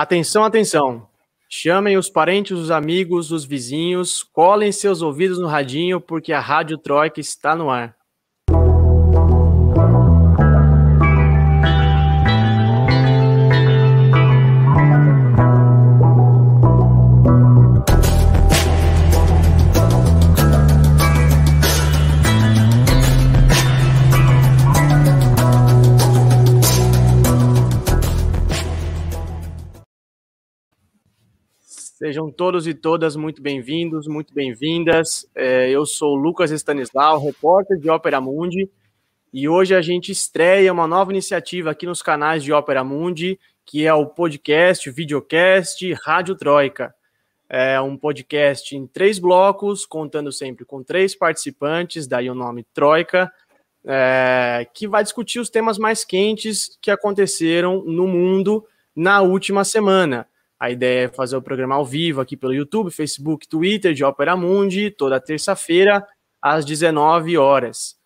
Atenção, atenção. Chamem os parentes, os amigos, os vizinhos, colhem seus ouvidos no radinho, porque a Rádio Troika está no ar. Sejam todos e todas muito bem-vindos, muito bem-vindas. É, eu sou Lucas Stanislau, repórter de Ópera Mundi, e hoje a gente estreia uma nova iniciativa aqui nos canais de Ópera Mundi, que é o podcast, videocast Rádio Troika. É um podcast em três blocos, contando sempre com três participantes, daí o nome Troika, é, que vai discutir os temas mais quentes que aconteceram no mundo na última semana. A ideia é fazer o programa ao vivo aqui pelo YouTube, Facebook, Twitter de Ópera Mundi, toda terça-feira, às 19 horas.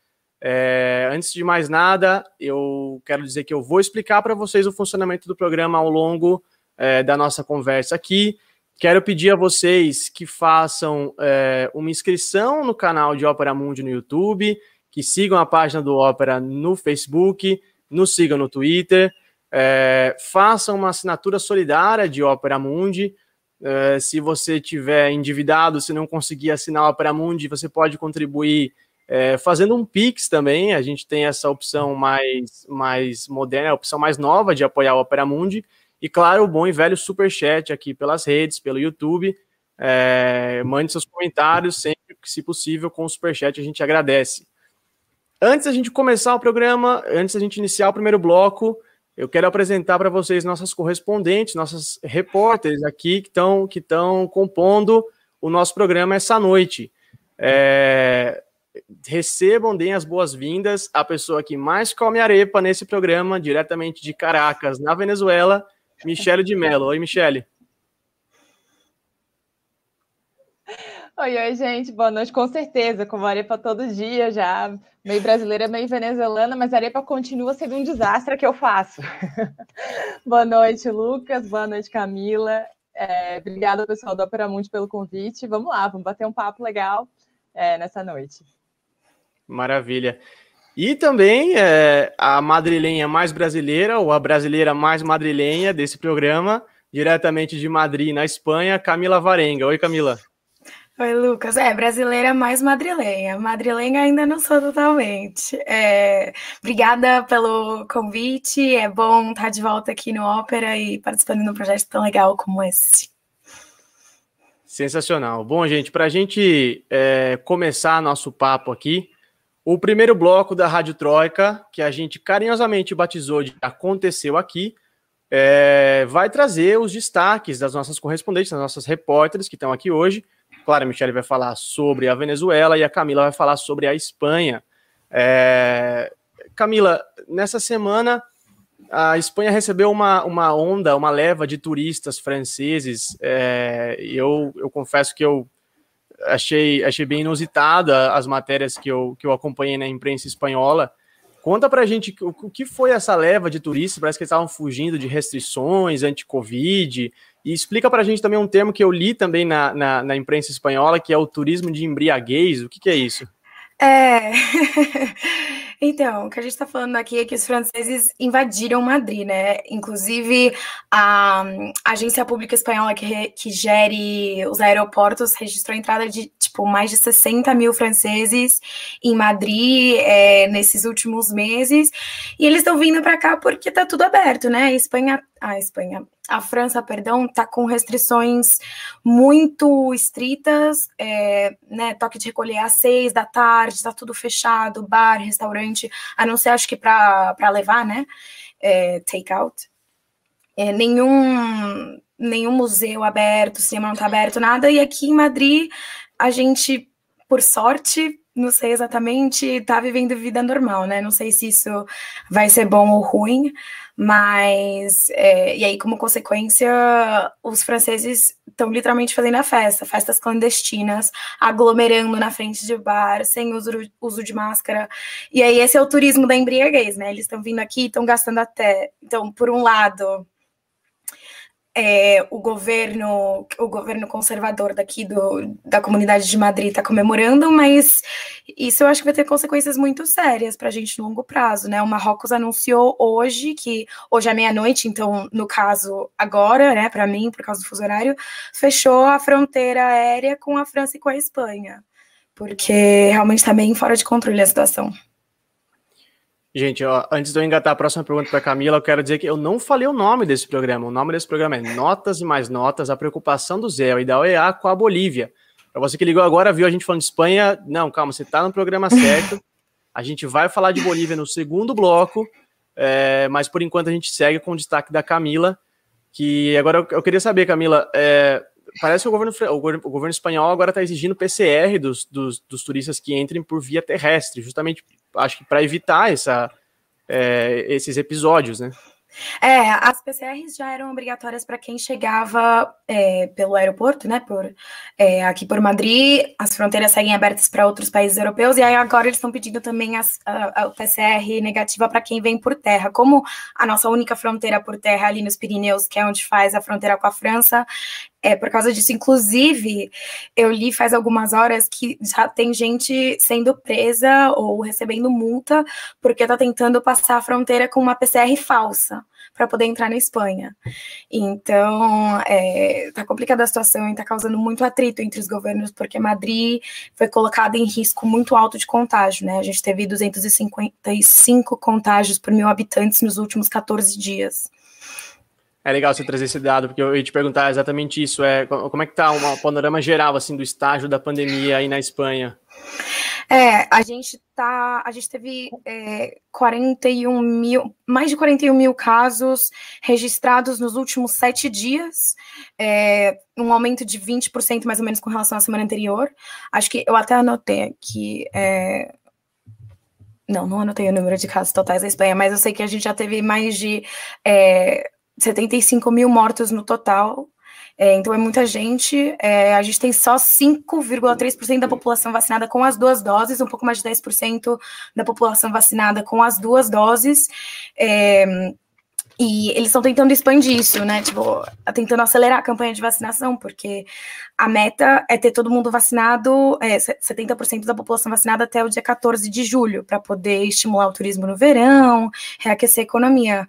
É, antes de mais nada, eu quero dizer que eu vou explicar para vocês o funcionamento do programa ao longo é, da nossa conversa aqui. Quero pedir a vocês que façam é, uma inscrição no canal de Ópera Mundi no YouTube, que sigam a página do Ópera no Facebook, nos sigam no Twitter é, faça uma assinatura solidária de Opera Mundi. É, se você tiver endividado, se não conseguir assinar Opera Mundi, você pode contribuir é, fazendo um Pix também. A gente tem essa opção mais, mais moderna, a opção mais nova de apoiar a Opera Mundi. E claro, o bom e velho super chat aqui pelas redes, pelo YouTube. É, mande seus comentários sempre que, se possível, com o super chat a gente agradece. Antes da gente começar o programa, antes da gente iniciar o primeiro bloco, eu quero apresentar para vocês nossas correspondentes, nossas repórteres aqui que estão que compondo o nosso programa essa noite. É, recebam, deem as boas-vindas à pessoa que mais come arepa nesse programa, diretamente de Caracas, na Venezuela, Michele de Mello. Oi, Michele. Oi, oi, gente, boa noite, com certeza, como arepa todo dia já, meio brasileira, meio venezuelana, mas arepa continua sendo um desastre que eu faço. boa noite, Lucas, boa noite, Camila, é, obrigada, pessoal do Opera Mundi, pelo convite, vamos lá, vamos bater um papo legal é, nessa noite. Maravilha. E também é, a madrilenha mais brasileira, ou a brasileira mais madrilenha desse programa, diretamente de Madrid, na Espanha, Camila Varenga. Oi, Camila. Oi, Lucas. É, brasileira mais madrilenha. Madrilenha ainda não sou totalmente. É, obrigada pelo convite. É bom estar de volta aqui no Ópera e participando de um projeto tão legal como esse. Sensacional. Bom, gente, para a gente é, começar nosso papo aqui, o primeiro bloco da Rádio Troika, que a gente carinhosamente batizou de Aconteceu Aqui, é, vai trazer os destaques das nossas correspondentes, das nossas repórteres que estão aqui hoje Claro, Michelle vai falar sobre a Venezuela e a Camila vai falar sobre a Espanha. É... Camila, nessa semana a Espanha recebeu uma, uma onda, uma leva de turistas franceses. É... eu, eu confesso que eu achei, achei bem inusitada as matérias que eu, que eu acompanhei na imprensa espanhola. Conta pra gente o, o que foi essa leva de turistas, parece que eles estavam fugindo de restrições anti-Covid, e explica para a gente também um termo que eu li também na, na, na, imprensa espanhola, que é o turismo de embriaguez. O que, que é isso? É. então, o que a gente está falando aqui é que os franceses invadiram Madrid, né? Inclusive, a, agência pública espanhola que, que gere os aeroportos registrou a entrada de, tipo, mais de 60 mil franceses em Madrid é, nesses últimos meses. E eles estão vindo para cá porque tá tudo aberto, né? A Espanha. A Espanha. A França, perdão, está com restrições muito estritas, é, né, toque de recolher às seis da tarde, está tudo fechado, bar, restaurante, a não ser, acho que para levar, né, é, take out. É, nenhum, nenhum museu aberto, cinema não está aberto, nada, e aqui em Madrid, a gente, por sorte, não sei exatamente, está vivendo vida normal, né, não sei se isso vai ser bom ou ruim, mas, é, e aí, como consequência, os franceses estão literalmente fazendo a festa, festas clandestinas, aglomerando na frente de bar, sem uso, uso de máscara. E aí, esse é o turismo da embriaguez, né? Eles estão vindo aqui, estão gastando até. Então, por um lado, é, o governo o governo conservador daqui do, da comunidade de Madrid está comemorando, mas isso eu acho que vai ter consequências muito sérias para a gente no longo prazo, né? O Marrocos anunciou hoje que hoje é meia-noite, então no caso agora, né, para mim por causa do fuso horário, fechou a fronteira aérea com a França e com a Espanha, porque realmente está bem fora de controle a situação. Gente, ó, antes de eu engatar a próxima pergunta para Camila, eu quero dizer que eu não falei o nome desse programa. O nome desse programa é Notas e Mais Notas, a preocupação do Zé e da OEA com a Bolívia. Para você que ligou agora, viu a gente falando de Espanha, não, calma, você está no programa certo. A gente vai falar de Bolívia no segundo bloco, é, mas por enquanto a gente segue com o destaque da Camila, que agora eu, eu queria saber, Camila, é, parece que o governo, o governo, o governo espanhol agora está exigindo PCR dos, dos, dos turistas que entrem por via terrestre, justamente acho que para evitar essa, é, esses episódios, né? É, as PCRs já eram obrigatórias para quem chegava é, pelo aeroporto, né? Por, é, aqui por Madrid, as fronteiras seguem abertas para outros países europeus, e aí agora eles estão pedindo também as, a, a PCR negativa para quem vem por terra. Como a nossa única fronteira por terra ali nos Pirineus, que é onde faz a fronteira com a França, é por causa disso. Inclusive, eu li faz algumas horas que já tem gente sendo presa ou recebendo multa porque está tentando passar a fronteira com uma PCR falsa para poder entrar na Espanha. Então, é, tá complicada a situação e está causando muito atrito entre os governos, porque Madrid foi colocada em risco muito alto de contágio, né? A gente teve 255 contágios por mil habitantes nos últimos 14 dias. É legal você trazer esse dado, porque eu ia te perguntar exatamente isso. É, como é que está um panorama geral assim do estágio da pandemia aí na Espanha? É, a gente tá. A gente teve é, 41 mil, mais de 41 mil casos registrados nos últimos sete dias, é, um aumento de 20% mais ou menos com relação à semana anterior. Acho que eu até anotei aqui. É, não, não anotei o número de casos totais da Espanha, mas eu sei que a gente já teve mais de é, 75 mil mortos no total. É, então é muita gente. É, a gente tem só 5,3% da população vacinada com as duas doses, um pouco mais de 10% da população vacinada com as duas doses. É, e eles estão tentando expandir isso, né? Tipo, tentando acelerar a campanha de vacinação, porque a meta é ter todo mundo vacinado, é, 70% da população vacinada até o dia 14 de julho, para poder estimular o turismo no verão, reaquecer a economia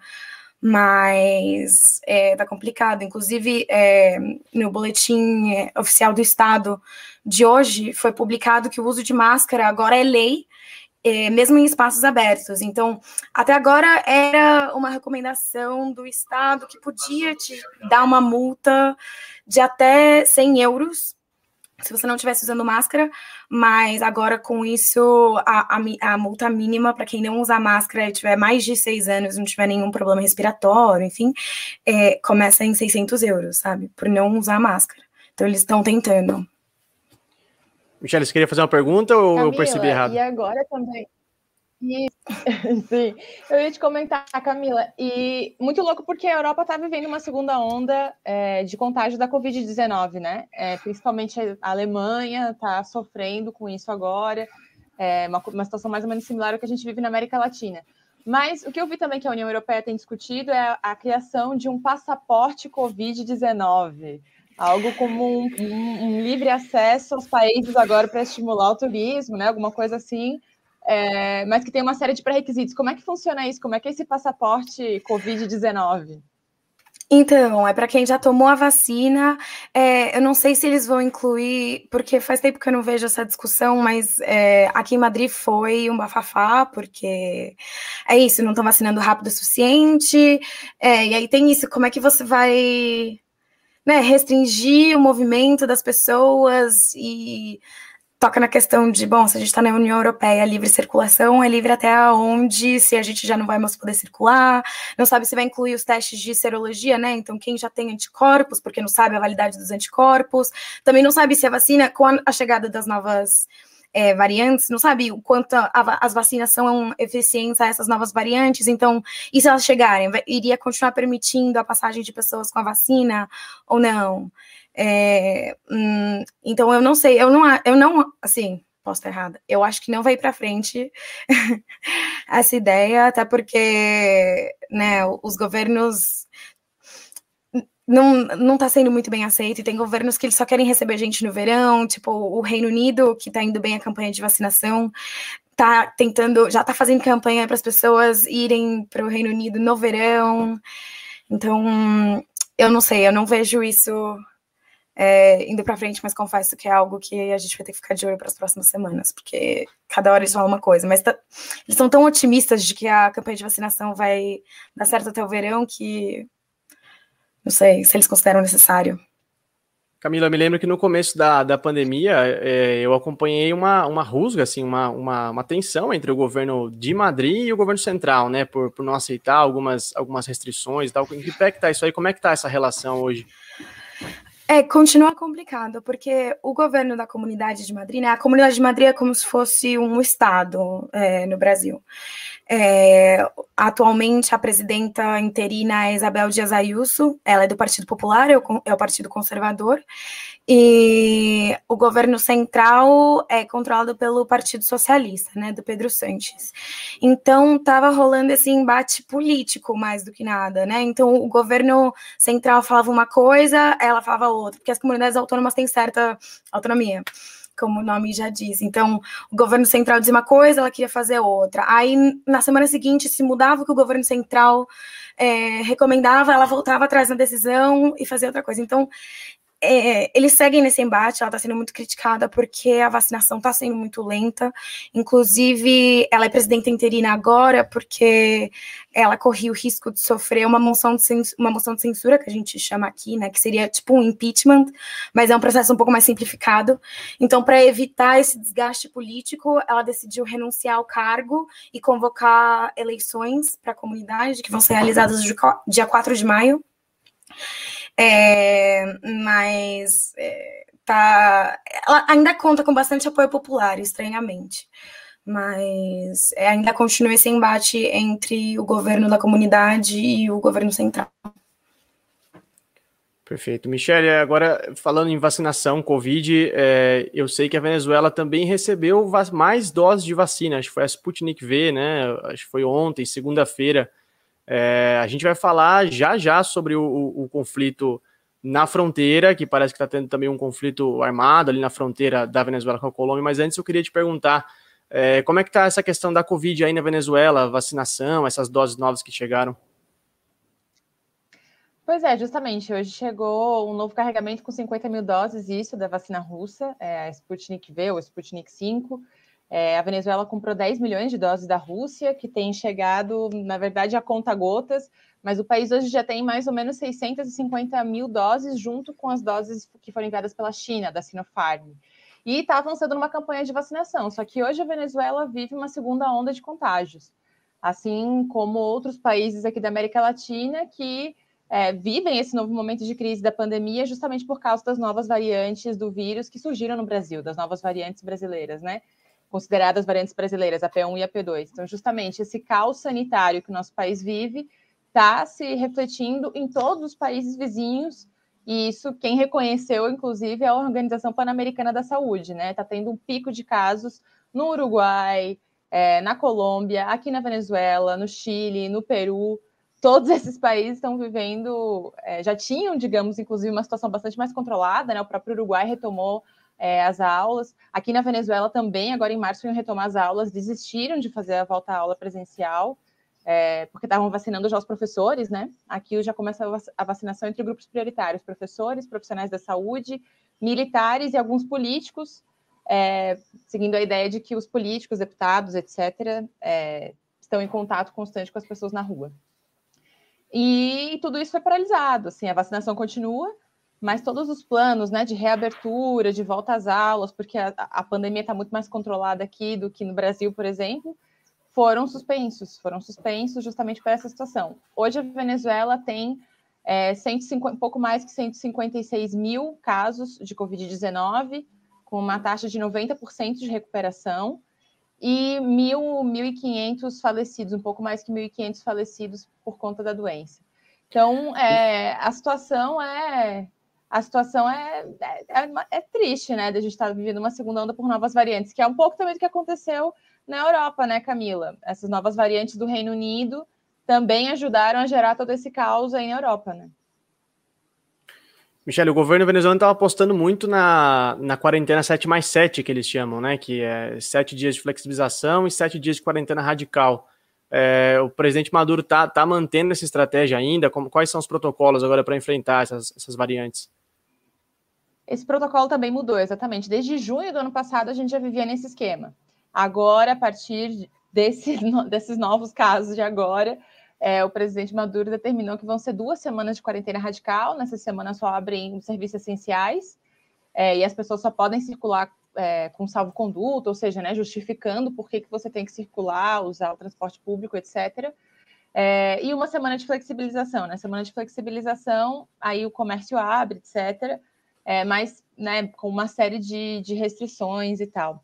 mas é, tá complicado. Inclusive, é, no boletim é, oficial do Estado de hoje, foi publicado que o uso de máscara agora é lei, é, mesmo em espaços abertos. Então, até agora era uma recomendação do Estado que podia te dar uma multa de até 100 euros se você não estivesse usando máscara, mas agora com isso, a, a, a multa mínima para quem não usa máscara e tiver mais de seis anos, não tiver nenhum problema respiratório, enfim, é, começa em 600 euros, sabe? Por não usar máscara. Então eles estão tentando. Michelle, você queria fazer uma pergunta ou Camila, eu percebi errado? E agora também. Sim, eu ia te comentar, Camila, e muito louco porque a Europa está vivendo uma segunda onda é, de contágio da Covid-19, né? É, principalmente a Alemanha está sofrendo com isso agora, é uma, uma situação mais ou menos similar ao que a gente vive na América Latina. Mas o que eu vi também que a União Europeia tem discutido é a criação de um passaporte Covid-19 algo como um, um, um, livre acesso aos países agora para estimular o turismo, né? Alguma coisa assim, é, mas que tem uma série de pré-requisitos. Como é que funciona isso? Como é que é esse passaporte Covid-19? Então, é para quem já tomou a vacina. É, eu não sei se eles vão incluir, porque faz tempo que eu não vejo essa discussão, mas é, aqui em Madrid foi um bafafá, porque é isso, não estão vacinando rápido o suficiente. É, e aí tem isso, como é que você vai né, restringir o movimento das pessoas e toca na questão de, bom, se a gente está na União Europeia, livre circulação é livre até onde, se a gente já não vai mais poder circular, não sabe se vai incluir os testes de serologia, né? Então, quem já tem anticorpos, porque não sabe a validade dos anticorpos, também não sabe se a vacina, com a, chegada das novas é, variantes, não sabe o quanto a, a, as vacinas são eficientes a essas novas variantes, então, e se elas chegarem, vai, iria continuar permitindo a passagem de pessoas com a vacina ou não? É, hum, então eu não sei, eu não, eu não, assim, posso estar errada. Eu acho que não vai para frente essa ideia, até porque, né, os governos não, não tá sendo muito bem aceito, e tem governos que eles só querem receber gente no verão, tipo o Reino Unido, que tá indo bem a campanha de vacinação, tá tentando, já tá fazendo campanha para as pessoas irem para o Reino Unido no verão. Então, eu não sei, eu não vejo isso é, indo para frente, mas confesso que é algo que a gente vai ter que ficar de olho para as próximas semanas, porque cada hora eles falam uma coisa, mas tá, eles são tão otimistas de que a campanha de vacinação vai dar certo até o verão que não sei se eles consideram necessário. Camila, me lembro que no começo da, da pandemia é, eu acompanhei uma, uma rusga, assim, uma, uma, uma, tensão entre o governo de Madrid e o governo central, né, por, por não aceitar algumas, algumas restrições e tal. Em que pé que tá isso aí? Como é que tá essa relação hoje? É, continua complicado, porque o governo da Comunidade de Madrid, né, a Comunidade de Madrid é como se fosse um estado é, no Brasil. É, atualmente, a presidenta interina é Isabel Dias Ayuso, ela é do Partido Popular, é o, é o Partido Conservador, e o governo central é controlado pelo Partido Socialista, né, do Pedro Sanches. Então, estava rolando esse embate político mais do que nada, né? Então, o governo central falava uma coisa, ela falava outra, porque as comunidades autônomas têm certa autonomia como o nome já diz. Então, o governo central dizia uma coisa, ela queria fazer outra. Aí, na semana seguinte, se mudava o que o governo central é, recomendava, ela voltava atrás na decisão e fazia outra coisa. Então, é, eles seguem nesse embate, ela está sendo muito criticada porque a vacinação está sendo muito lenta. Inclusive, ela é presidenta interina agora porque ela corria o risco de sofrer uma moção de, uma moção de censura, que a gente chama aqui, né? Que seria tipo um impeachment, mas é um processo um pouco mais simplificado. Então, para evitar esse desgaste político, ela decidiu renunciar ao cargo e convocar eleições para a comunidade, que vão ser realizadas dia 4 de maio. É, mas é, tá, ela ainda conta com bastante apoio popular, estranhamente. Mas é, ainda continua esse embate entre o governo da comunidade e o governo central. Perfeito. Michele, agora falando em vacinação, Covid, é, eu sei que a Venezuela também recebeu mais doses de vacina, acho que foi a Sputnik V, né? Acho que foi ontem, segunda-feira. É, a gente vai falar já já sobre o, o, o conflito na fronteira, que parece que está tendo também um conflito armado ali na fronteira da Venezuela com a Colômbia, mas antes eu queria te perguntar é, como é que está essa questão da Covid aí na Venezuela, vacinação, essas doses novas que chegaram? Pois é, justamente, hoje chegou um novo carregamento com 50 mil doses, isso, da vacina russa, é, a Sputnik V ou Sputnik 5, é, a Venezuela comprou 10 milhões de doses da Rússia, que tem chegado, na verdade, a conta gotas, mas o país hoje já tem mais ou menos 650 mil doses, junto com as doses que foram enviadas pela China, da Sinopharm. E está avançando numa campanha de vacinação. Só que hoje a Venezuela vive uma segunda onda de contágios, assim como outros países aqui da América Latina que é, vivem esse novo momento de crise da pandemia justamente por causa das novas variantes do vírus que surgiram no Brasil, das novas variantes brasileiras, né? Consideradas variantes brasileiras, a P1 e a P2. Então, justamente esse caos sanitário que o nosso país vive está se refletindo em todos os países vizinhos, e isso quem reconheceu, inclusive, é a Organização Pan-Americana da Saúde, né? Está tendo um pico de casos no Uruguai, é, na Colômbia, aqui na Venezuela, no Chile, no Peru. Todos esses países estão vivendo, é, já tinham, digamos, inclusive, uma situação bastante mais controlada, né? O próprio Uruguai retomou é, as aulas. Aqui na Venezuela também, agora em março, iam retomar as aulas, desistiram de fazer a volta à aula presencial, é, porque estavam vacinando já os professores, né? Aqui já começa a vacinação entre grupos prioritários: professores, profissionais da saúde, militares e alguns políticos, é, seguindo a ideia de que os políticos, deputados, etc., é, estão em contato constante com as pessoas na rua. E tudo isso foi paralisado. Assim, a vacinação continua, mas todos os planos né, de reabertura, de volta às aulas, porque a, a pandemia está muito mais controlada aqui do que no Brasil, por exemplo, foram suspensos, foram suspensos justamente por essa situação. Hoje a Venezuela tem é, 150, um pouco mais que 156 mil casos de Covid-19, com uma taxa de 90% de recuperação, e 1.500 falecidos, um pouco mais que 1.500 falecidos por conta da doença. Então, é, a situação é a situação é, é, é, é triste, né? De a gente estar tá vivendo uma segunda onda por novas variantes, que é um pouco também do que aconteceu na Europa, né, Camila? Essas novas variantes do Reino Unido também ajudaram a gerar todo esse caos aí na Europa, né? Michele, o governo venezuelano estava apostando muito na, na quarentena 7 mais 7, que eles chamam, né? Que é sete dias de flexibilização e sete dias de quarentena radical. É, o presidente Maduro está tá mantendo essa estratégia ainda? Como, quais são os protocolos agora para enfrentar essas, essas variantes? Esse protocolo também mudou, exatamente. Desde junho do ano passado, a gente já vivia nesse esquema. Agora, a partir desse, desses novos casos de agora, é, o presidente Maduro determinou que vão ser duas semanas de quarentena radical. Nessa semana só abrem os serviços essenciais é, e as pessoas só podem circular é, com salvo-conduto, ou seja, né, justificando por que, que você tem que circular, usar o transporte público, etc. É, e uma semana de flexibilização. né? semana de flexibilização, aí o comércio abre, etc. É, mas né, com uma série de, de restrições e tal.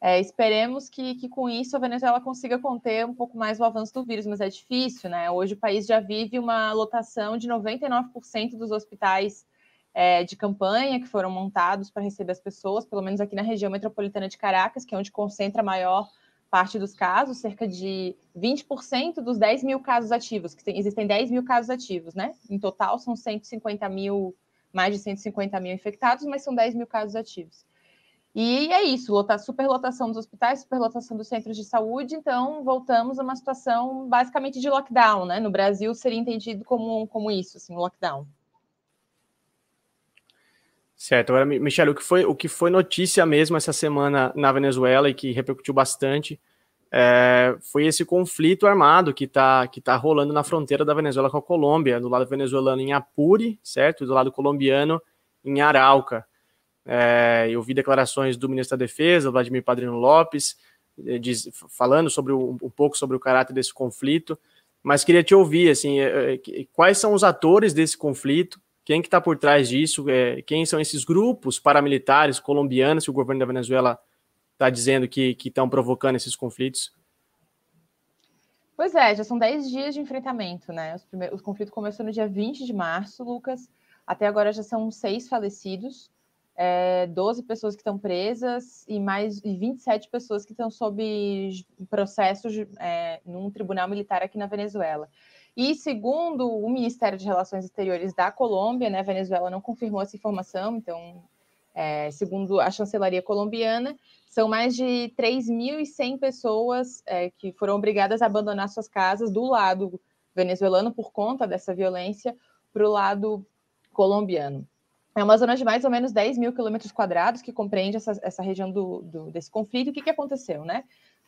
É, esperemos que, que, com isso a Venezuela consiga conter um pouco mais o avanço do vírus, mas é difícil, né? Hoje o país já vive uma lotação de 99% dos hospitais é, de campanha que foram montados para receber as pessoas, pelo menos aqui na região metropolitana de Caracas, que é onde concentra a maior parte dos casos, cerca de 20% dos 10 mil casos ativos, que tem, existem 10 mil casos ativos, né? Em total são 150 mil, mais de 150 mil infectados, mas são 10 mil casos ativos. E é isso, superlotação dos hospitais, superlotação dos centros de saúde, então voltamos a uma situação basicamente de lockdown, né? No Brasil seria entendido como, como isso, assim, lockdown. Certo, agora, Michele, o que foi, o que foi notícia mesmo essa semana na Venezuela e que repercutiu bastante é, foi esse conflito armado que está que tá rolando na fronteira da Venezuela com a Colômbia, do lado venezuelano em Apure, certo? E do lado colombiano em Arauca. É, eu vi declarações do ministro da Defesa, Vladimir Padrino Lopes, eh, diz, falando sobre um, pouco sobre o caráter desse conflito, mas queria te ouvir, assim, é, quais são os atores desse conflito, quem que está por trás disso, quem são esses grupos paramilitares colombianos que o governo da Venezuela está dizendo que estão provocando esses conflitos? Pois é, já são 10 dias de enfrentamento, né? o conflito começou no dia 20 de março, Lucas. Até agora já são seis falecidos é, 12 pessoas que estão presas e mais e 27 pessoas que estão sob processos é, num tribunal militar aqui na Venezuela. E segundo o Ministério de Relações Exteriores da Colômbia, né, a Venezuela não confirmou essa informação, então, é, segundo a chancelaria colombiana, são mais de 3.100 pessoas é, que foram obrigadas a abandonar suas casas do lado venezuelano por conta dessa violência para o lado colombiano. É uma zona de mais ou menos 10 mil quilômetros quadrados que compreende essa, essa região do, do, desse conflito. O que, que aconteceu, né?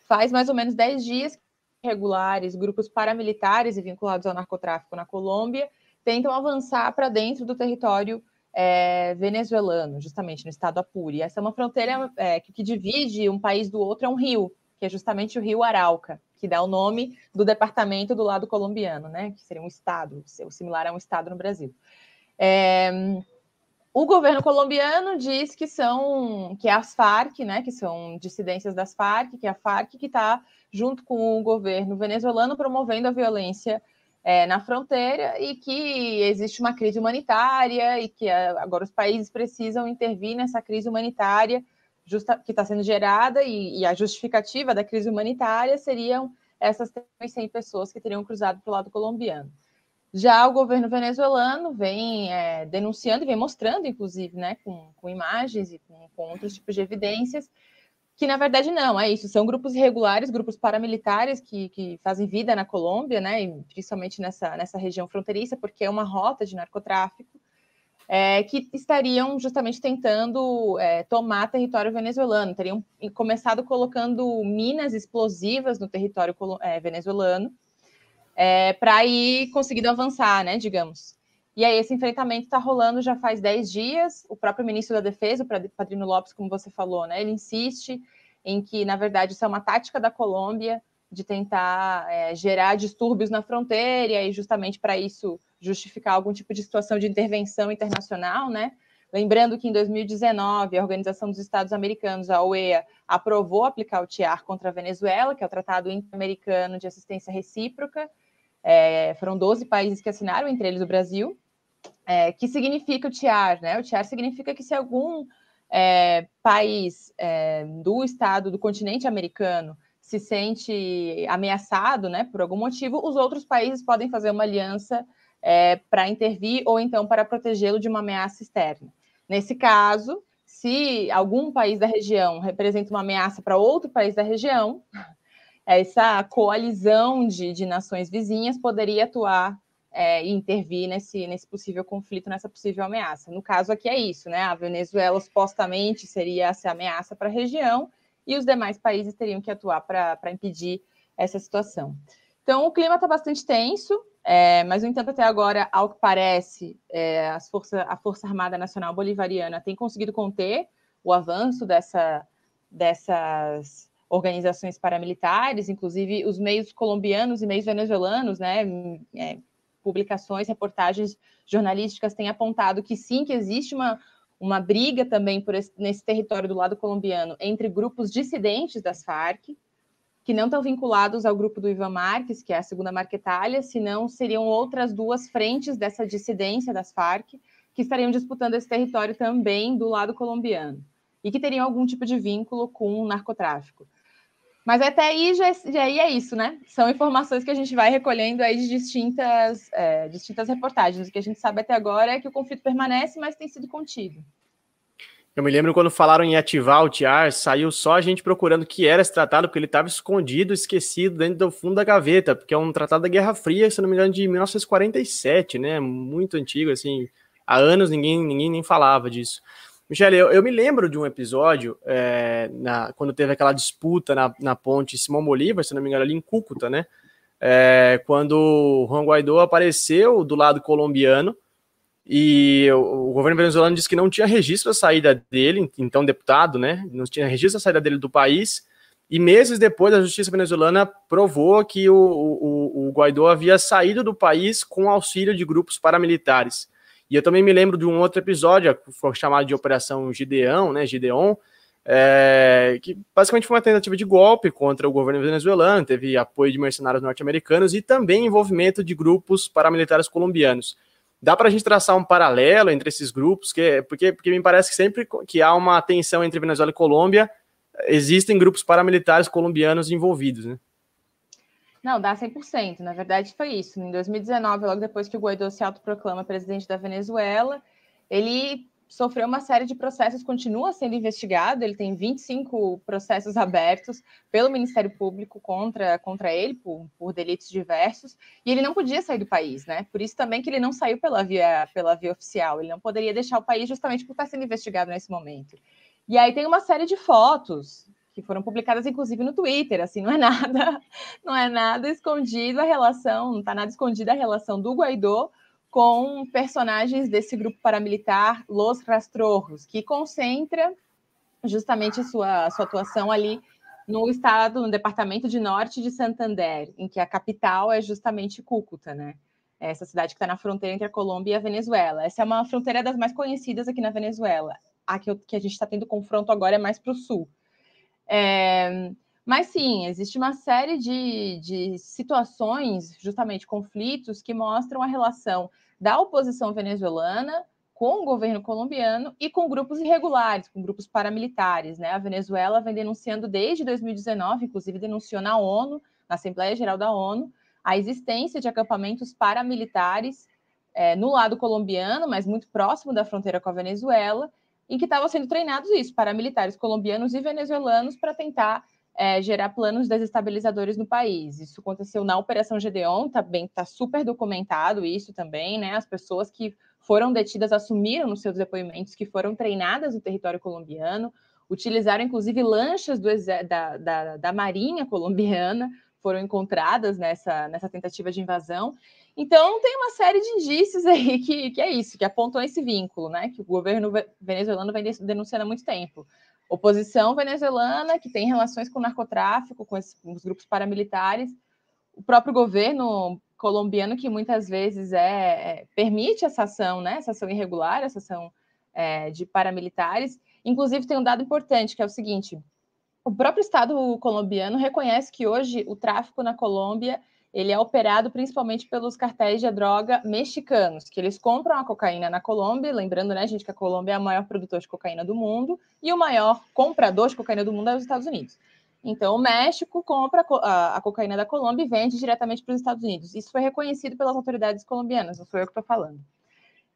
Faz mais ou menos 10 dias regulares, grupos paramilitares e vinculados ao narcotráfico na Colômbia tentam avançar para dentro do território é, venezuelano, justamente no estado Apure. Essa é uma fronteira é, que, que divide um país do outro, é um rio, que é justamente o rio Arauca, que dá o nome do departamento do lado colombiano, né? Que seria um estado, similar a um estado no Brasil. É, o governo colombiano diz que são que é as Farc, né, que são dissidências das Farc, que é a Farc que está junto com o governo venezuelano promovendo a violência é, na fronteira e que existe uma crise humanitária e que é, agora os países precisam intervir nessa crise humanitária justa, que está sendo gerada e, e, a justificativa da crise humanitária seriam essas 100 pessoas que teriam cruzado para o lado colombiano. Já o governo venezuelano vem é, denunciando e vem mostrando, inclusive, né, com, com imagens e com, com, outros tipos de evidências, que na verdade não, é isso, são grupos irregulares, grupos paramilitares que, que fazem vida na Colômbia, né, e principalmente nessa, nessa região fronteiriça, porque é uma rota de narcotráfico, é, que estariam justamente tentando é, tomar território venezuelano, teriam começado colocando minas explosivas no território é, venezuelano, é, para ir conseguindo avançar, né, digamos. E aí esse enfrentamento está rolando já faz 10 dias. O próprio ministro da Defesa, o Padrino Lopes, como você falou, né, ele insiste em que, na verdade, isso é uma tática da Colômbia de tentar é, gerar distúrbios na fronteira e justamente para isso justificar algum tipo de situação de intervenção internacional, né? Lembrando que em 2019 a Organização dos Estados Americanos, a OEA, aprovou aplicar o TIAR contra a Venezuela, que é o Tratado Interamericano de Assistência Recíproca, é, foram 12 países que assinaram, entre eles o Brasil. É, que significa o TIAR? Né? O TIAR significa que se algum é, país é, do estado do continente americano se sente ameaçado né, por algum motivo, os outros países podem fazer uma aliança é, para intervir ou então para protegê-lo de uma ameaça externa. Nesse caso, se algum país da região representa uma ameaça para outro país da região, essa coalizão de, de nações vizinhas poderia atuar é, intervir nesse, nesse possível conflito, nessa possível ameaça. No caso aqui é isso, né? A Venezuela supostamente seria essa ameaça para a região e os demais países teriam que atuar para impedir essa situação. Então, o clima está bastante tenso, é, mas, no entanto, até agora, ao que parece, é, a Força Armada Nacional Bolivariana tem conseguido conter o avanço dessa, dessas organizações paramilitares, inclusive os meios colombianos e meios venezuelanos, né, é, publicações, reportagens jornalísticas têm apontado que sim, que existe uma, uma briga também por esse, nesse território do lado colombiano entre grupos dissidentes das Farc, que não estão vinculados ao grupo do Ivan Marques, que é a segunda Marquetalha, senão seriam outras duas frentes dessa dissidência das Farc, que estariam disputando esse território também do lado colombiano, e que teriam algum tipo de vínculo com o narcotráfico. Mas até aí já, já é isso, né? São informações que a gente vai recolhendo aí de distintas, é, distintas reportagens. O que a gente sabe até agora é que o conflito permanece, mas tem sido contido. Eu me lembro quando falaram em ativar o TIAR, saiu só a gente procurando o que era esse tratado, porque ele estava escondido, esquecido dentro do fundo da gaveta, porque é um tratado da Guerra Fria, se não me engano, de 1947, né? Muito antigo, assim. Há anos ninguém, ninguém nem falava disso. Michele, eu, eu, me lembro de um episódio é, na, quando teve aquela disputa na, na ponte Simão Bolívar, se não me engano, ali em Cúcuta, né? É, quando o Juan Guaidó apareceu do lado colombiano e o, o, governo venezuelano disse que não tinha registro da saída dele, então deputado, né? Não tinha registro da saída dele do país. E meses depois, a justiça venezuelana provou que o, o, o Guaidó havia saído do país com auxílio de grupos paramilitares. E eu também me lembro de um outro episódio, foi chamado de Operação Gideão, né, Gideon, é, que basicamente foi uma tentativa de golpe contra o governo venezuelano, teve apoio de mercenários norte-americanos e também envolvimento de grupos paramilitares colombianos. Dá para a gente traçar um paralelo entre esses grupos, que, porque, porque me parece que sempre que há uma tensão entre Venezuela e Colômbia, existem grupos paramilitares colombianos envolvidos, né? Não, dá 100%. Na verdade, foi isso. Em 2019, logo depois que o Guaidó se autoproclama presidente da Venezuela, ele sofreu uma série de processos, continua sendo investigado. Ele tem 25 processos abertos pelo Ministério Público contra, contra ele por, por delitos diversos. E ele não podia sair do país, né? Por isso também que ele não saiu pela via, pela via oficial. Ele não poderia deixar o país justamente por estar sendo investigado nesse momento. E aí tem uma série de fotos que foram publicadas inclusive no Twitter, assim, não é nada, não é nada escondido a relação, não está nada escondida a relação do Guaidó com personagens desse grupo paramilitar Los Rastrojos, que concentra justamente sua, sua atuação ali no estado, no departamento de norte de Santander, em que a capital é justamente Cúcuta, né? Essa cidade que está na fronteira entre a Colômbia e a Venezuela. Essa é uma fronteira das mais conhecidas aqui na Venezuela. A que, que a gente está tendo confronto agora é mais para o sul. É, mas sim, existe uma série de, de situações, justamente conflitos, que mostram a relação da oposição venezuelana com o governo colombiano e com grupos irregulares, com grupos paramilitares. Né? A Venezuela vem denunciando desde 2019, inclusive denunciou na ONU, na Assembleia Geral da ONU, a existência de acampamentos paramilitares é, no lado colombiano, mas muito próximo da fronteira com a Venezuela, em que estavam sendo treinados isso, paramilitares colombianos e venezuelanos para tentar é, gerar planos desestabilizadores no país. Isso aconteceu na Operação Gedeon, tá bem, tá super documentado isso também, né? As pessoas que foram detidas assumiram nos seus depoimentos que foram treinadas no território colombiano, utilizaram inclusive lanchas do, da, da, da Marinha colombiana, foram encontradas nessa, nessa tentativa de invasão. Então, tem uma série de indícios aí que, que é isso, que apontam esse vínculo, né? Que o governo venezuelano vem denunciando há muito tempo. Oposição venezuelana que tem relações com o narcotráfico, com, com os grupos paramilitares, o próprio governo colombiano que muitas vezes é, é permite essa ação, né? Essa ação irregular, essa ação é, de paramilitares. Inclusive, tem um dado importante que é o seguinte: o próprio Estado colombiano reconhece que hoje o tráfico na Colômbia ele é operado principalmente pelos cartéis de droga mexicanos, que eles compram a cocaína na Colômbia, lembrando, né, gente, que a Colômbia é o maior produtor de cocaína do mundo e o maior comprador de cocaína do mundo é os Estados Unidos. Então, o México compra a, a cocaína da Colômbia e vende diretamente para os Estados Unidos. Isso foi reconhecido pelas autoridades colombianas, não sou eu que estou falando.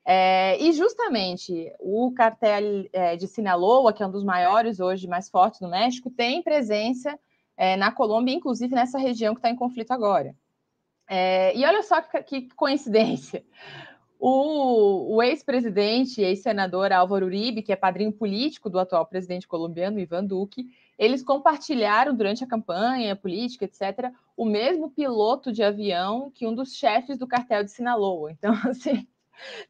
É, e justamente o cartel é, de Sinaloa, que é um dos maiores hoje, mais fortes no México, tem presença é, na Colômbia, inclusive nessa região que está em conflito agora. É, e olha só que, que coincidência. O, o ex-presidente, ex-senador Álvaro Uribe, que é padrinho político do atual presidente colombiano, Ivan Duque, eles compartilharam durante a campanha política, etc., o mesmo piloto de avião que um dos chefes do cartel de Sinaloa. Então, assim,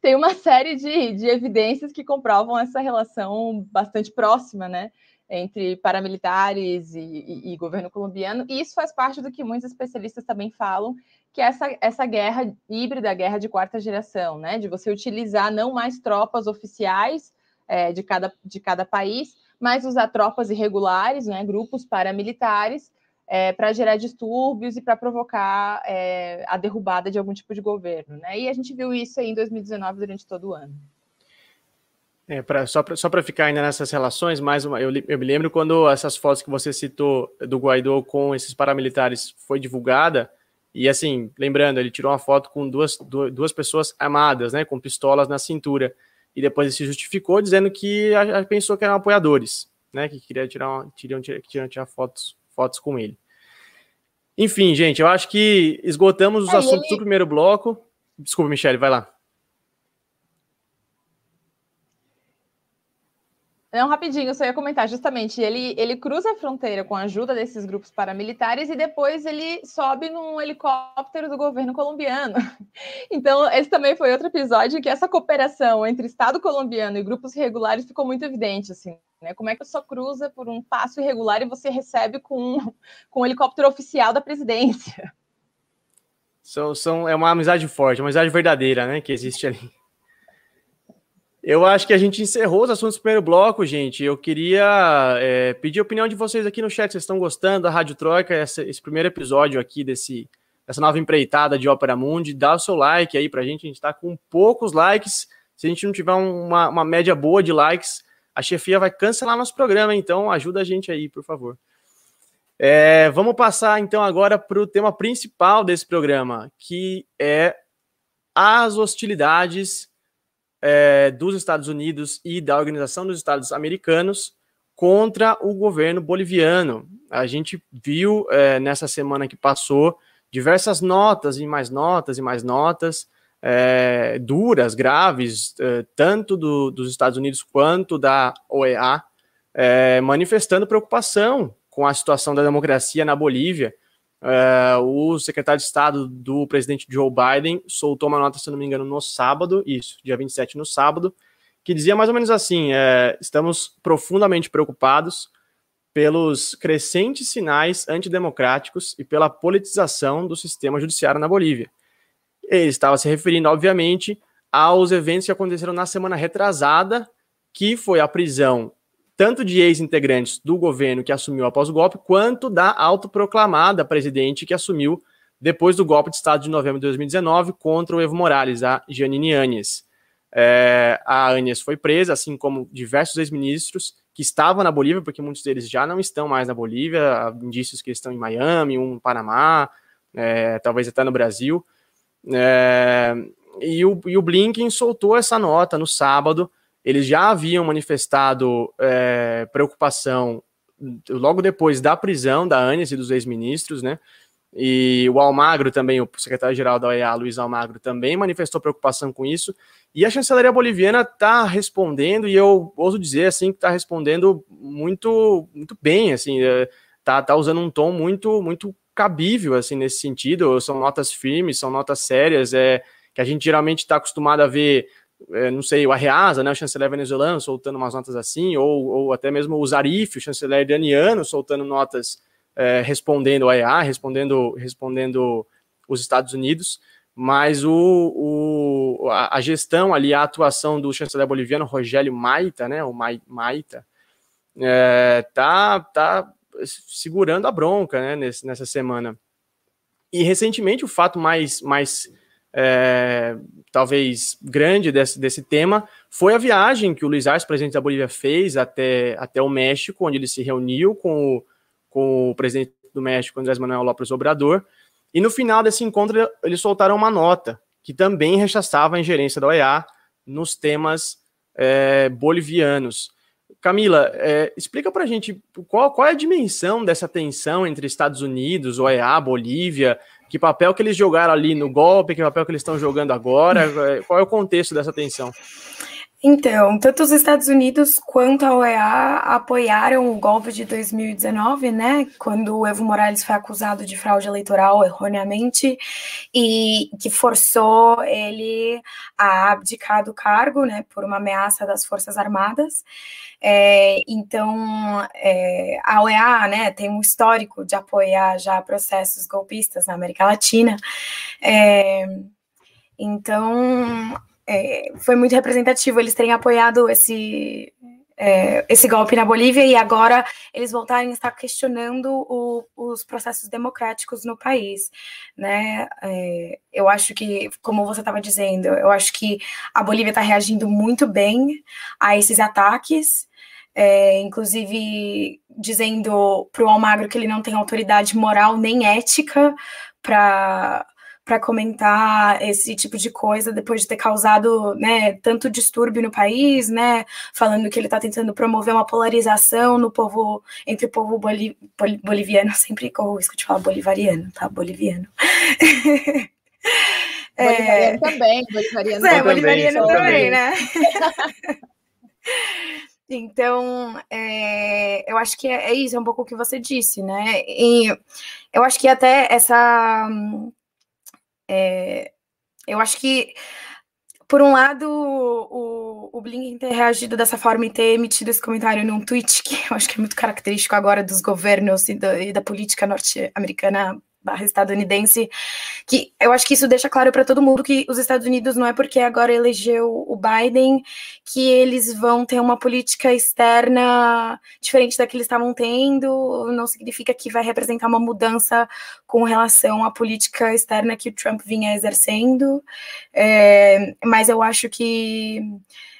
tem uma série de, de evidências que comprovam essa relação bastante próxima, né? Entre paramilitares e, e, e, governo colombiano, e isso faz parte do que muitos especialistas também falam, que é essa, essa guerra híbrida, guerra de quarta geração, né? De você utilizar não mais tropas oficiais é, de, cada, de cada país, mas usar tropas irregulares, né? Grupos paramilitares é, para gerar distúrbios e para provocar é, a derrubada de algum tipo de governo. Né? E a gente viu isso aí em 2019 durante todo o ano. É, pra, só para ficar ainda nessas relações, mais uma, eu, eu, me lembro quando essas fotos que você citou do Guaidó com esses paramilitares foi divulgada, e assim, lembrando, ele tirou uma foto com duas, duas pessoas armadas, né, com pistolas na cintura, e depois ele se justificou dizendo que a, a pensou que eram apoiadores, né, que queria tirar, uma, queriam, queriam tirar fotos fotos com ele. Enfim, gente, eu acho que esgotamos os é, assuntos ele... do primeiro bloco. Desculpa, Michele, vai lá. Não, rapidinho, eu só ia comentar, justamente, ele, ele cruza a fronteira com a ajuda desses grupos paramilitares e depois ele sobe num helicóptero do governo colombiano. Então, esse também foi outro episódio em que essa cooperação entre Estado colombiano e grupos irregulares ficou muito evidente, assim, né? Como é que só cruza por um passo irregular e você recebe com, com um helicóptero oficial da presidência? São, são, é uma amizade forte, uma amizade verdadeira, né, que existe ali. Eu acho que a gente encerrou os assuntos do primeiro bloco, gente. Eu queria é, pedir a opinião de vocês aqui no chat. Vocês estão gostando da Rádio Troika, esse, primeiro episódio aqui desse, dessa nova empreitada de Ópera Mundi? Dá o seu like aí pra gente. A gente tá com poucos likes. Se a gente não tiver uma, uma média boa de likes, a chefia vai cancelar nosso programa. Então, ajuda a gente aí, por favor. É, vamos passar então agora para o tema principal desse programa, que é as hostilidades é, dos Estados Unidos e da Organização dos Estados Americanos contra o governo boliviano. A gente viu é, nessa semana que passou diversas notas e mais notas e mais notas é, duras, graves, é, tanto do, dos Estados Unidos quanto da OEA, é, manifestando preocupação com a situação da democracia na Bolívia Uh, o secretário de Estado do presidente Joe Biden soltou uma nota, se não me engano, no sábado, isso, dia 27 no sábado, que dizia mais ou menos assim: é, estamos profundamente preocupados pelos crescentes sinais antidemocráticos e pela politização do sistema judiciário na Bolívia. Ele estava se referindo, obviamente, aos eventos que aconteceram na semana retrasada, que foi a prisão tanto de ex-integrantes do governo que assumiu após o golpe, quanto da autoproclamada presidente que assumiu depois do golpe de Estado de novembro de 2019 contra o Evo Morales, a Janine Áñez. É, a Áñez foi presa, assim como diversos ex-ministros que estavam na Bolívia, porque muitos deles já não estão mais na Bolívia, há indícios que estão em Miami, um no Panamá, é, talvez até no Brasil. É, e, o, e o Blinken soltou essa nota no sábado, eles já haviam manifestado é, preocupação logo depois da prisão da Anis e dos ex-ministros, né? E o Almagro também, o secretário-geral da OEA, Luiz Almagro, também manifestou preocupação com isso. E a chancelaria boliviana está respondendo, e eu ouso dizer assim que está respondendo muito, muito bem, assim, está tá usando um tom muito, muito cabível assim nesse sentido. São notas firmes, são notas sérias, é que a gente geralmente está acostumado a ver é, não sei, o Arreasa, né, o chanceler venezuelano, soltando umas notas assim, ou, ou até mesmo o Zarif, o chanceler iraniano, soltando notas é, respondendo a EA, respondendo, respondendo os Estados Unidos, mas o, o, a, gestão ali, a atuação do chanceler boliviano, Rogério Maita, né, o Maita, é, tá, tá segurando a bronca, né, nesse, nessa semana. E recentemente o fato mais, mais é, talvez grande desse, desse tema foi a viagem que o Luiz Arce, presidente da Bolívia, fez até, até o México, onde ele se reuniu com o, com o presidente do México, Andrés Manuel López Obrador. E no final desse encontro, eles soltaram uma nota que também rechaçava a ingerência da OEA nos temas é, bolivianos. Camila, é, explica para a gente qual, qual é a dimensão dessa tensão entre Estados Unidos, OEA, Bolívia, que papel que eles jogaram ali no golpe, que papel que eles estão jogando agora, qual é o contexto dessa tensão? Então, tanto os Estados Unidos quanto a OEA apoiaram o golpe de 2019, né, quando o Evo Morales foi acusado de fraude eleitoral erroneamente e que forçou ele a abdicar do cargo, né, por uma ameaça das Forças Armadas. É, então, é, a OEA, né, tem um histórico de apoiar já processos golpistas na América Latina. É, então, é, foi muito representativo eles terem apoiado esse, é, esse golpe na Bolívia e agora eles voltarem a estar questionando o, os processos democráticos no país, né? É, eu acho que, como você estava dizendo, eu acho que a Bolívia está reagindo muito bem a esses ataques, é, inclusive dizendo para o Almagro que ele não tem autoridade moral nem ética para para comentar esse tipo de coisa depois de ter causado né, tanto distúrbio no país, né, falando que ele está tentando promover uma polarização no povo entre o povo boli, boliviano, sempre corro o risco de falar bolivariano, tá? Boliviano. Bolivariano é... também, bolivariano, é, bolivariano também, também, né? Então, é, eu acho que é, é, isso, é um pouco o que você disse, né? E eu acho que até essa é, eu acho que, por um lado, o, o Blinken ter reagido dessa forma e ter emitido esse comentário num tweet, que eu acho que é muito característico agora dos governos e da, e da política norte-americana barra estadunidense, que eu acho que isso deixa claro para todo mundo que os Estados Unidos não é porque agora elegeu o Biden que eles vão ter uma política externa diferente da que eles estavam tendo, não significa que vai representar uma mudança com relação à política externa que o Trump vinha exercendo, é, mas eu acho que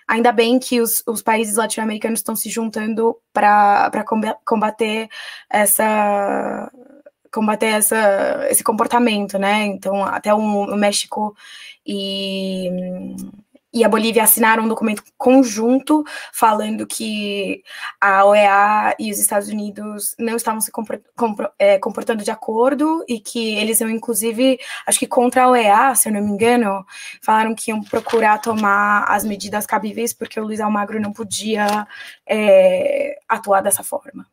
ainda bem que os, os países latino-americanos estão se juntando para combater essa combater essa, esse comportamento, né? Então, até o, México e, e a Bolívia assinaram um documento conjunto falando que a OEA e os Estados Unidos não estavam se é, comportando de acordo e que eles iam, inclusive, acho que contra a OEA, se eu não me engano, falaram que iam procurar tomar as medidas cabíveis porque o Luiz Almagro não podia é, atuar dessa forma.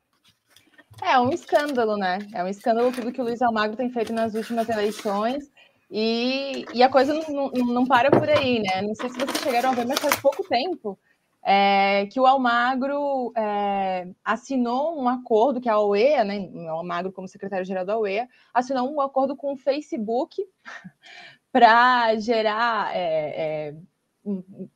É um escândalo, né? É um escândalo tudo que o Luiz Almagro tem feito nas últimas eleições. E, e a coisa não, não, não, para por aí, né? Não sei se vocês chegaram a ver, mas faz pouco tempo é, que o Almagro é, assinou um acordo, que a OEA, né? O Almagro, como secretário-geral da OEA, assinou um acordo com o Facebook para gerar é, é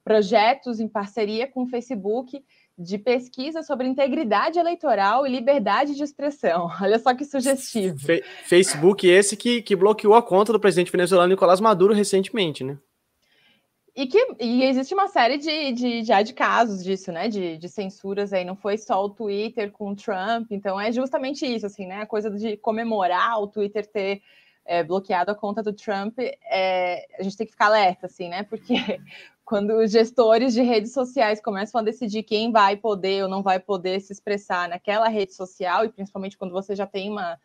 projetos em parceria com o Facebook de pesquisa sobre integridade eleitoral e liberdade de expressão. Olha só que sugestivo. Fe Facebook esse que, que bloqueou a conta do presidente venezuelano Nicolás Maduro recentemente, né? E que e existe uma série de, de, já de casos disso, né? De, de censuras aí, não foi só o Twitter com o Trump, então é justamente isso, assim, né? A coisa de comemorar o Twitter ter é, bloqueado a conta do Trump, é, a gente tem que ficar alerta, assim, né? Porque quando os gestores de redes sociais começam a decidir quem vai poder ou não vai poder se expressar naquela rede social, e principalmente quando você já tem uma,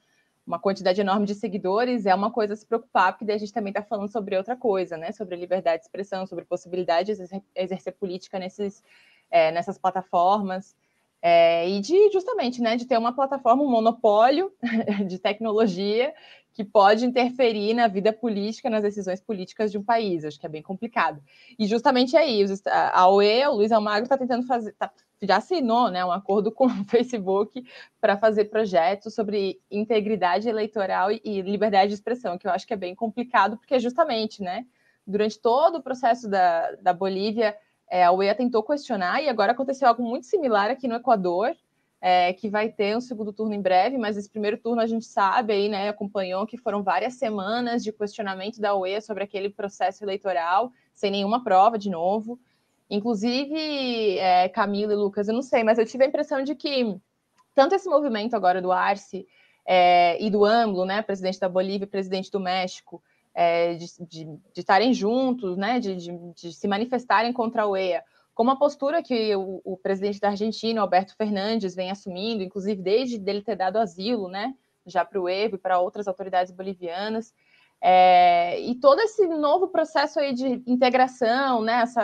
uma quantidade enorme de seguidores, é uma coisa a se preocupar, porque daí a gente também está falando sobre outra coisa, né? Sobre liberdade de expressão, sobre possibilidade de exercer, política nesses, é, nessas plataformas. É, e de justamente né, de ter uma plataforma, um monopólio de tecnologia que pode interferir na vida política, nas decisões políticas de um país. Acho que é bem complicado. E justamente aí, a OE, o Luiz Almagro, está tentando fazer, tá, já assinou né, um acordo com o Facebook para fazer projetos sobre integridade eleitoral e, e, liberdade de expressão, que eu acho que é bem complicado, porque justamente, né, durante todo o processo da, da Bolívia, é, a OEA tentou questionar e agora aconteceu algo muito similar aqui no Equador, é, que vai ter um segundo turno em breve, mas esse primeiro turno a gente sabe aí, né, acompanhou que foram várias semanas de questionamento da OEA sobre aquele processo eleitoral, sem nenhuma prova de novo. Inclusive, é, Camila e Lucas, eu não sei, mas eu tive a impressão de que tanto esse movimento agora do Arce é, e do AMLO, né, presidente da Bolívia, presidente do México, é, de, estarem juntos, né, de, de, de, se manifestarem contra o EA, como a postura que o, o, presidente da Argentina, Alberto Fernandes, vem assumindo, inclusive desde dele ter dado asilo, né, já para o Evo e para outras autoridades bolivianas, é, e todo esse novo processo aí de integração, né, esse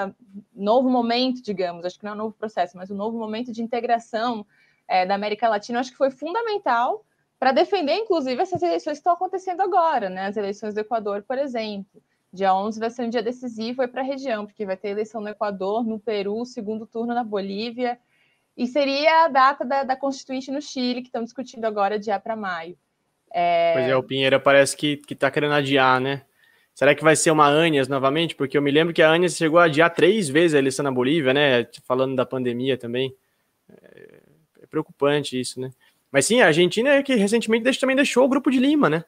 novo momento, digamos, acho que não é um novo processo, mas um novo momento de integração é, da América Latina, acho que foi fundamental para defender, inclusive, essas eleições que estão acontecendo agora, né? As eleições do Equador, por exemplo. Dia 11 vai ser um dia decisivo para a região, porque vai ter eleição no Equador, no Peru, segundo turno na Bolívia, e seria a data da, da Constituinte no Chile, que estão discutindo agora, dia para maio. É... Pois é, o Pinheira parece que está querendo adiar, né? Será que vai ser uma Anias novamente? Porque eu me lembro que a Anias chegou a adiar três vezes a eleição na Bolívia, né? Falando da pandemia também. É, é preocupante isso, né? Mas sim, a Argentina é que recentemente também deixou o grupo de Lima, né?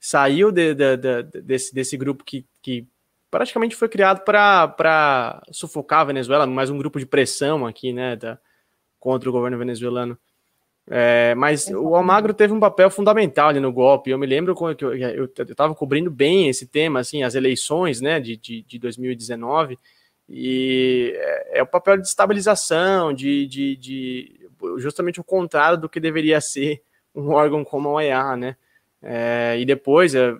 Saiu de, de, de, desse, desse grupo que, que praticamente foi criado para sufocar a Venezuela, mais um grupo de pressão aqui, né, da, contra o governo venezuelano. É, mas o Almagro teve um papel fundamental ali no golpe. Eu me lembro que eu estava cobrindo bem esse tema, assim, as eleições, né, de, de, de 2019, e é, é, o papel de estabilização, de, de, de justamente o contrário do que deveria ser um órgão como a OEA, né? É, e depois, é,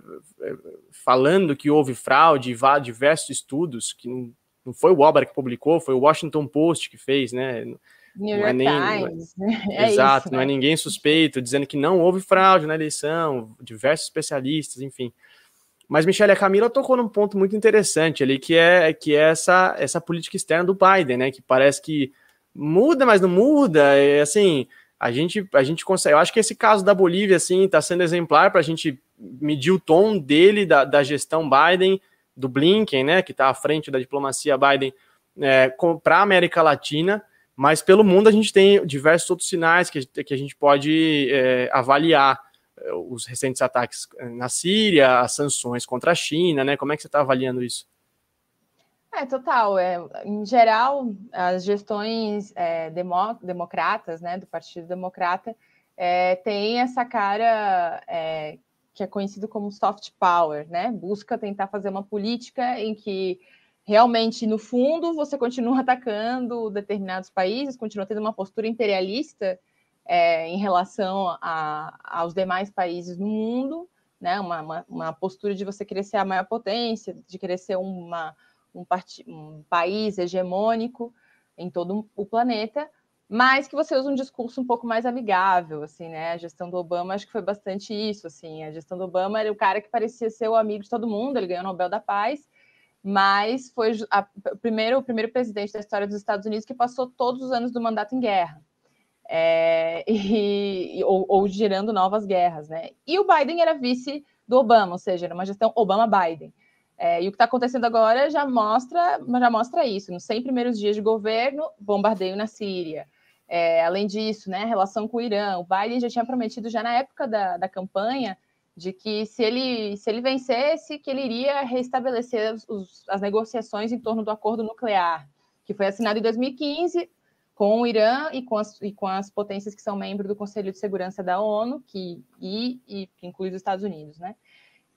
é, falando que houve fraude, diversos estudos, que não, não foi o Albert que publicou, foi o Washington Post que fez, né? New não é York é nem, Times. É exato, isso, né? não é ninguém suspeito, dizendo que não houve fraude na eleição, diversos especialistas, enfim. Mas, Michele, a Camila tocou num ponto muito interessante ali, que é, que é essa, essa política externa do Biden, né? Que parece que muda, mas não muda. É, assim, a gente, a gente consegue. Eu acho que esse caso da Bolívia, assim, está sendo exemplar para a gente medir o tom dele, da, da gestão Biden, do Blinken, né, que está à frente da diplomacia Biden é, para a América Latina, mas pelo mundo a gente tem diversos outros sinais que, que a gente pode é, avaliar os recentes ataques na Síria, as sanções contra a China, né? Como é que você está avaliando isso? É, total. É, em geral, as gestões é, demo, democratas, né, do Partido Democrata, é, tem essa cara é, que é conhecido como soft power, né? Busca tentar fazer uma política em que realmente, no fundo, você continua atacando determinados países, continua tendo uma postura imperialista é, em relação a, aos demais países no mundo, né? Uma, uma, uma postura de você querer ser a maior potência, de querer ser uma um, um país hegemônico em todo o planeta, mas que você usa um discurso um pouco mais amigável, assim, né? A gestão do Obama acho que foi bastante isso, assim. A gestão do Obama era o cara que parecia ser o amigo de todo mundo, ele ganhou o Nobel da Paz, mas foi a, primeiro, o primeiro presidente da história dos Estados Unidos que passou todos os anos do mandato em guerra. É, e, ou, ou gerando novas guerras, né? E o Biden era vice do Obama, ou seja, era uma gestão Obama-Biden. É, e o que está acontecendo agora já mostra, já mostra isso. Nos 100 primeiros dias de governo, bombardeio na Síria. É, além disso, né, relação com o Irã. O Biden já tinha prometido, já na época da, da campanha, de que se ele, se ele vencesse, que ele iria restabelecer os, as negociações em torno do acordo nuclear, que foi assinado em 2015 com o Irã e com as, e com as potências que são membros do Conselho de Segurança da ONU, que, e, e que inclui os Estados Unidos, né?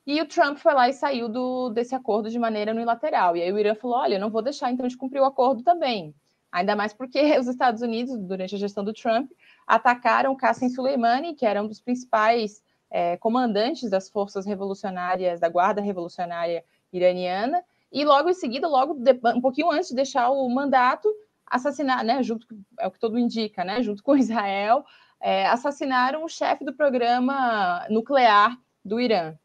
E o Trump foi lá e saiu do, desse acordo de maneira unilateral. E aí o Irã falou: olha, eu não vou deixar então de cumprir o acordo também. Ainda mais porque os Estados Unidos, durante a gestão do Trump, atacaram Qasem Soleimani, que era um dos principais é, comandantes das forças revolucionárias, da Guarda Revolucionária Iraniana, e logo em seguida, logo de, um pouquinho antes de deixar o mandato, assassinar, né, junto é o que todo indica, né, junto com Israel, é, assassinaram o chefe do programa nuclear do Irã.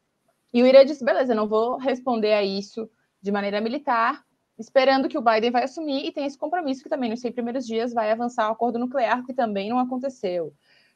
E o Irã disse: beleza, não vou responder a isso de maneira militar, esperando que o Biden vai assumir e tem esse compromisso que também nos 100 primeiros dias vai avançar o acordo nuclear, que também não aconteceu.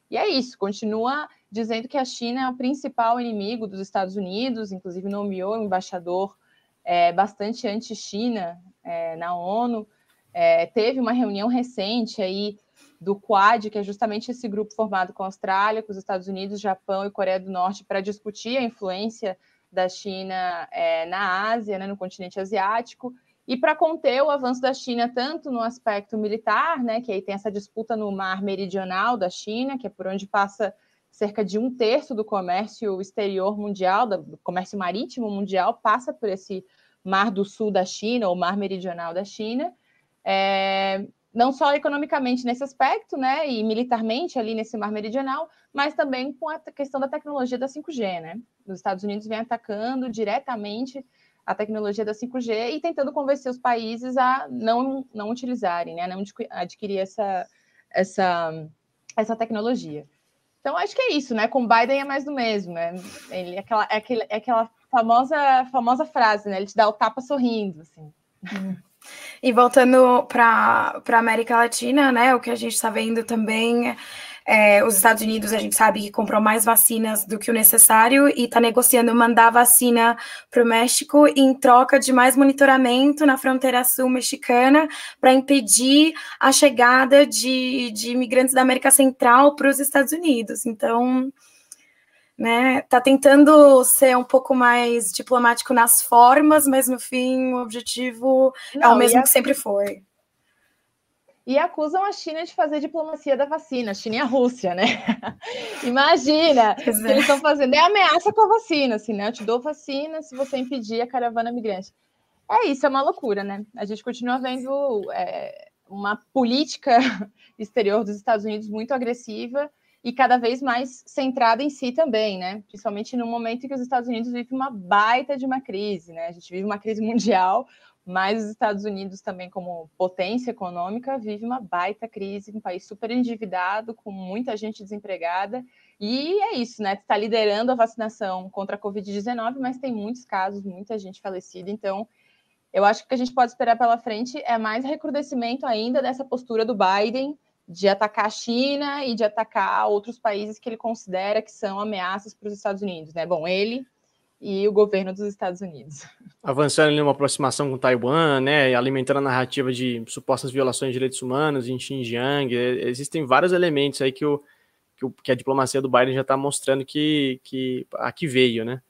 E é isso, continua dizendo que a China é o principal inimigo dos Estados Unidos, inclusive nomeou um embaixador é, bastante anti-China é, na ONU. É, teve uma reunião recente aí do Quad, que é justamente esse grupo formado com a Austrália, com os Estados Unidos, Japão e Coreia do Norte, para discutir a influência da China é, na Ásia, né, no continente asiático. e para conter o avanço da China tanto no aspecto militar, né, que aí tem essa disputa no mar meridional da China, que é por onde passa cerca de um terço do comércio exterior mundial, do comércio marítimo mundial, passa por esse mar do sul da China ou mar meridional da China. É, não só economicamente nesse aspecto, né, e militarmente ali nesse mar meridional, mas também com a questão da tecnologia da 5G, né? Os Estados Unidos vem atacando diretamente a tecnologia da 5G e tentando convencer os países a não, não utilizarem, né, não adquirir essa, essa, essa tecnologia. Então, acho que é isso, né? Com Biden é mais do mesmo, né? Ele, é, aquela, é, aquele, é aquela famosa, famosa frase, né? Ele te dá o tapa sorrindo, assim. E voltando para a América Latina, né? O que a gente está vendo também é, os Estados Unidos, a gente sabe que comprou mais vacinas do que o necessário e está negociando mandar vacina para o México em troca de mais monitoramento na fronteira sul mexicana para impedir a chegada de, de imigrantes da América Central para os Estados Unidos. Então, né, tá tentando ser um pouco mais diplomático nas formas, mas no fim o objetivo Não, é o mesmo que sempre foi e acusam a China de fazer diplomacia da vacina, a China e a Rússia, né? Imagina, o que eles estão fazendo é ameaça com a vacina, assim, né? Eu te dou vacina se você impedir a caravana migrante. É isso, é uma loucura, né? A gente continua vendo é, uma política exterior dos Estados Unidos muito agressiva e cada vez mais centrada em si também, né? Principalmente no momento em que os Estados Unidos vivem uma baita de uma crise, né? A gente vive uma crise mundial, mas os Estados Unidos também como potência econômica vive uma baita crise, um país super endividado, com muita gente desempregada, e é isso, né? Está liderando a vacinação contra a Covid-19, mas tem muitos casos, muita gente falecida, então eu acho que o que a gente pode esperar pela frente é mais recrudescimento ainda dessa postura do Biden de atacar a China e de atacar outros países que ele considera que são ameaças para os Estados Unidos, né? Bom, ele e o governo dos Estados Unidos. Avançando em uma aproximação com Taiwan, né, alimentando a narrativa de supostas violações de direitos humanos em Xinjiang, existem vários elementos aí que, o, que, o, que a diplomacia do Biden já está mostrando que, que aqui veio, né.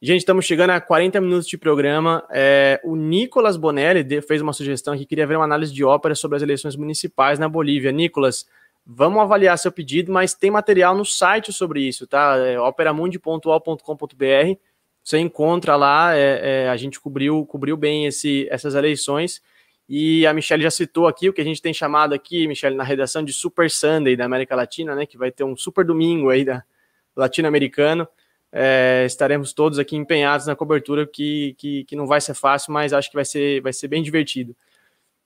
Gente, estamos chegando a 40 minutos de programa. É, o Nicolas Bonelli fez uma sugestão que queria ver uma análise de ópera sobre as eleições municipais na Bolívia. Nicolas, vamos avaliar seu pedido, mas tem material no site sobre isso, tá? É operamundi.ol.com.br você encontra lá, é, é, a gente cobriu, cobriu bem esse, essas eleições, e a Michelle já citou aqui o que a gente tem chamado aqui, Michelle, na redação de Super Sunday da América Latina, né, que vai ter um super domingo aí da latino-americano, é, estaremos todos aqui empenhados na cobertura, que, que, que, não vai ser fácil, mas acho que vai ser, vai ser bem divertido.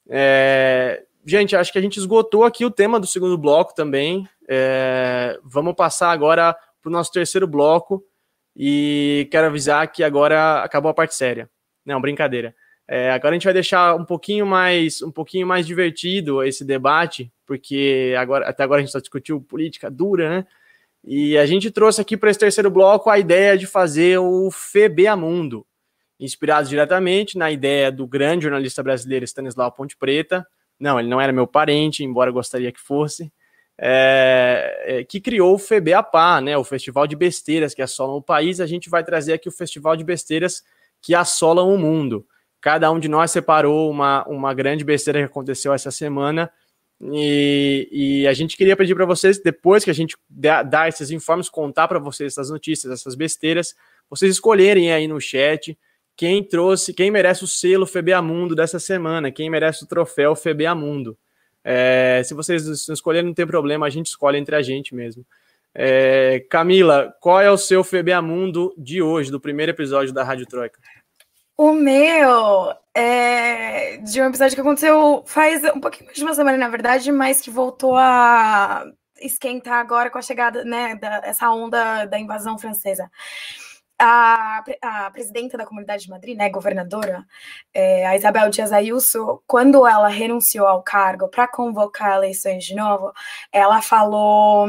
É, gente, acho que a gente esgotou aqui o tema do segundo bloco também. É, vamos passar agora para o nosso terceiro bloco, e quero avisar que agora acabou a parte séria. Não, brincadeira. É, agora a gente vai deixar um pouquinho mais um pouquinho mais divertido esse debate, porque agora até agora a gente só discutiu política dura, né? E a gente trouxe aqui para esse terceiro bloco a ideia de fazer o FEBA Mundo, inspirado diretamente na ideia do grande jornalista brasileiro Stanislau Ponte Preta. Não, ele não era meu parente, embora gostaria que fosse é, que criou o FEBEAPA, né, o Festival de Besteiras que assolam o país. A gente vai trazer aqui o Festival de Besteiras que assolam o mundo. Cada um de nós separou uma, uma grande besteira que aconteceu essa semana. E, e a gente queria pedir para vocês, depois que a gente dar esses informes, contar para vocês essas notícias, essas besteiras, vocês escolherem aí no chat quem trouxe, quem merece o selo FEBEAMundo dessa semana, quem merece o troféu FEBEAMundo. É, se vocês não escolherem, não tem problema, a gente escolhe entre a gente mesmo. É, Camila, qual é o seu FBA Mundo de hoje, do primeiro episódio da Rádio Troika? O meu é de um episódio que aconteceu faz um pouquinho mais de uma semana, na verdade, mas que voltou a esquentar agora com a chegada, né, dessa onda da invasão francesa. A, a presidenta da Comunidade de Madrid, né, governadora, é, a Isabel Dias Ayuso, quando ela renunciou ao cargo para convocar eleições de novo, ela falou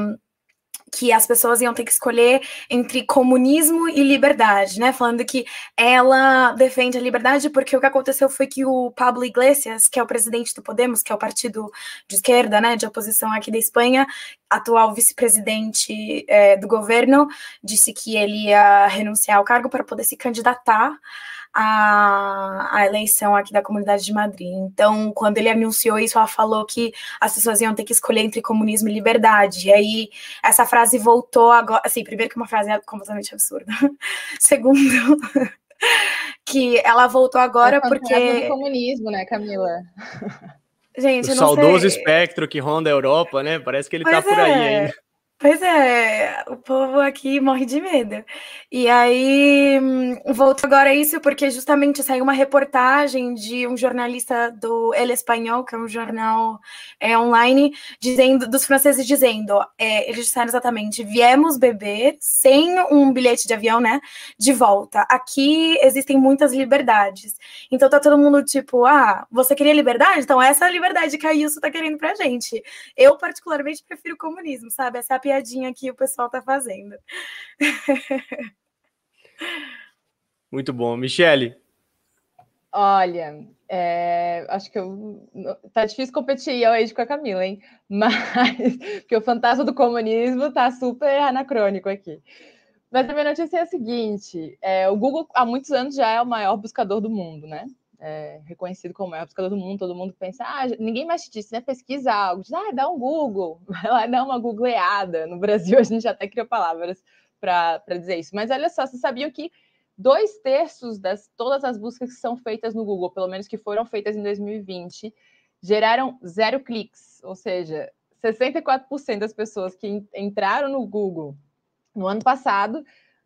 que as pessoas iam ter que escolher entre comunismo e liberdade, né? Falando que ela defende a liberdade porque o que aconteceu foi que o Pablo Iglesias, que é o presidente do Podemos, que é o partido de esquerda, né, de oposição aqui da Espanha, atual vice-presidente é, do governo, disse que ele ia renunciar ao cargo para poder se candidatar a, a eleição aqui da Comunidade de Madrid. Então, quando ele anunciou isso, ela falou que as pessoas iam ter que escolher entre comunismo e liberdade. E aí, essa frase voltou agora. Assim, primeiro, que uma frase é completamente absurda. Segundo. que ela voltou agora é porque. do comunismo, né, Camila? Gente, o saudoso sei. espectro que ronda a Europa, né? Parece que ele pois tá por é. aí ainda. Pois é, o povo aqui morre de medo. E aí, volto agora a isso, porque justamente saiu uma reportagem de um jornalista do El Espanhol, que é um jornal é, online, dizendo, dos franceses dizendo, é, eles disseram exatamente, viemos beber sem um bilhete de avião, né, de volta. Aqui existem muitas liberdades. Então tá todo mundo tipo, ah, você queria liberdade? Então essa é a liberdade que a Ilso tá querendo pra gente. Eu, particularmente, prefiro o comunismo, sabe? Essa é a piadinha que o pessoal tá fazendo. Muito bom. Michele. Olha, é, acho que eu, tá difícil competir hoje com a Camila, hein? Mas porque o fantasma do comunismo tá super anacrônico aqui. Mas a minha notícia é a seguinte: é, o Google há muitos anos já é o maior buscador do mundo, né? É, reconhecido como o maior buscador do mundo, todo mundo pensa, ah, ninguém mais te disse, né? Pesquisa algo, diz, ah, dá um Google, vai lá dar uma googleada. No Brasil, a gente até criou palavras para dizer isso. Mas olha só, vocês sabiam que dois terços das todas as buscas que são feitas no Google, pelo menos que foram feitas em 2020, geraram zero cliques, ou seja, 64% das pessoas que entraram no Google no ano passado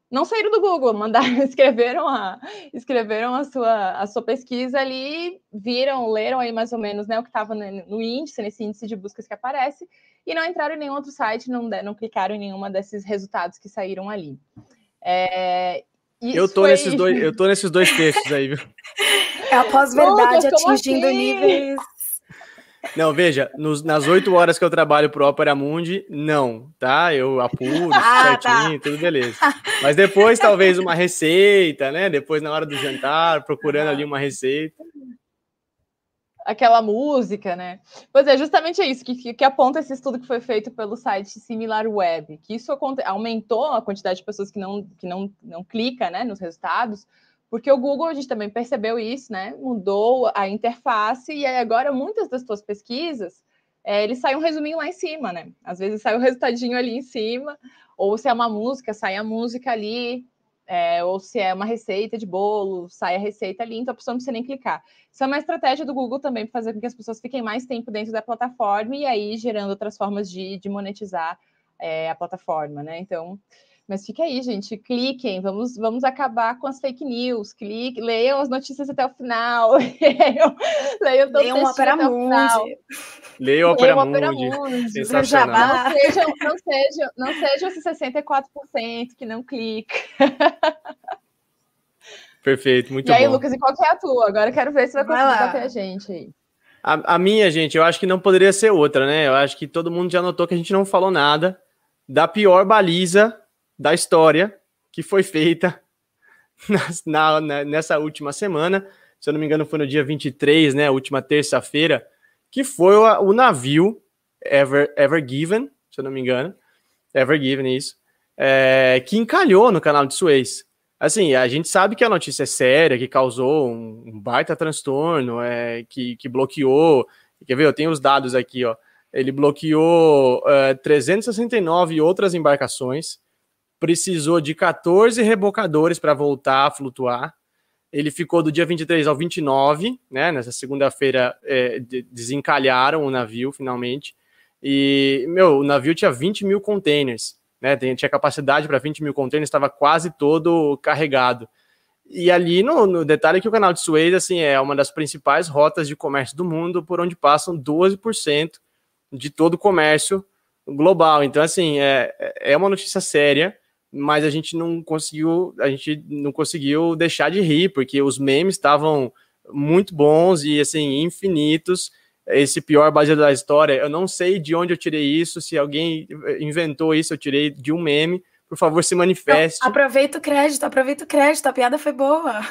não saíram do Google, mandaram, escreveram a, escreveram a sua, a sua pesquisa ali, viram, leram aí mais ou menos né, o que estava no índice, nesse índice de buscas que aparece, e não entraram em nenhum outro site, não, não clicaram em nenhuma desses resultados que saíram ali. É, eu tô foi... nesses dois, eu tô nesses dois textos aí, viu? É a pós-verdade atingindo assim? níveis não, veja, nos, nas oito horas que eu trabalho pro Opera Mundi, não, tá? Eu apuro ah, tá. certinho, tá. tudo beleza. Mas depois, talvez, uma receita, né? Depois, na hora do jantar, procurando ali uma receita. Aquela música, né? Pois é, justamente é isso que, que aponta esse estudo que foi feito pelo site Similar Web, que isso aumentou a quantidade de pessoas que não, que não, não clica né, nos resultados, porque o Google, a gente também percebeu isso, né? Mudou a interface e agora muitas das suas pesquisas, é, ele sai um resuminho lá em cima, né? Às vezes sai o resultadinho ali em cima, ou se é uma música, sai a música ali, é, ou se é uma receita de bolo, sai a receita ali, então a pessoa não precisa nem clicar. Isso é uma estratégia do Google também para fazer com que as pessoas fiquem mais tempo dentro da plataforma e aí gerando outras formas de, de monetizar é, a plataforma, né? Então, mas fica aí, gente, cliquem, vamos, vamos acabar com as fake news, clique, leiam as notícias até o final, leiam, leiam todo leiam o Opera Mundi. Leiam o Opera Mundi. Sensacional. Não sejam, não, sejam, não sejam esses 64% que não clicam. Perfeito, muito bom. E aí, bom. Lucas, e qual que é a tua? Agora eu quero ver se vai conseguir vai bater a gente aí. A, a minha, gente, eu acho que não poderia ser outra, né? Eu acho que todo mundo já notou que a gente não falou nada da pior baliza da história que foi feita na, na, nessa última semana. Se eu não me engano, foi no dia 23, né? Última terça-feira, que foi o, o, navio Ever, Ever Given, se eu não me engano. Ever Given, isso. É, que encalhou no canal de Suez. Assim, a gente sabe que a notícia é séria, que causou um, um baita transtorno, é, que, que bloqueou. Quer ver? Eu tenho os dados aqui, ó. Ele bloqueou é, 369 outras embarcações, precisou de 14 rebocadores para voltar a flutuar. Ele ficou do dia 23 ao 29, né? Nessa segunda-feira é, desencalharam o navio finalmente. E, meu, o navio tinha 20 mil containers, né? Tinha capacidade para 20 mil containers, estava quase todo carregado. E ali no, no, detalhe que o canal de Suez assim, é uma das principais rotas de comércio do mundo, por onde passam 12% de todo o comércio global. Então, assim, é, é uma notícia séria mas a gente não conseguiu, a gente não conseguiu deixar de rir, porque os memes estavam muito bons e assim, infinitos. Esse pior baseado da história, eu não sei de onde eu tirei isso, se alguém inventou isso, eu tirei de um meme. Por favor, se manifeste. Não, aproveita o crédito, aproveita o crédito, a piada foi boa.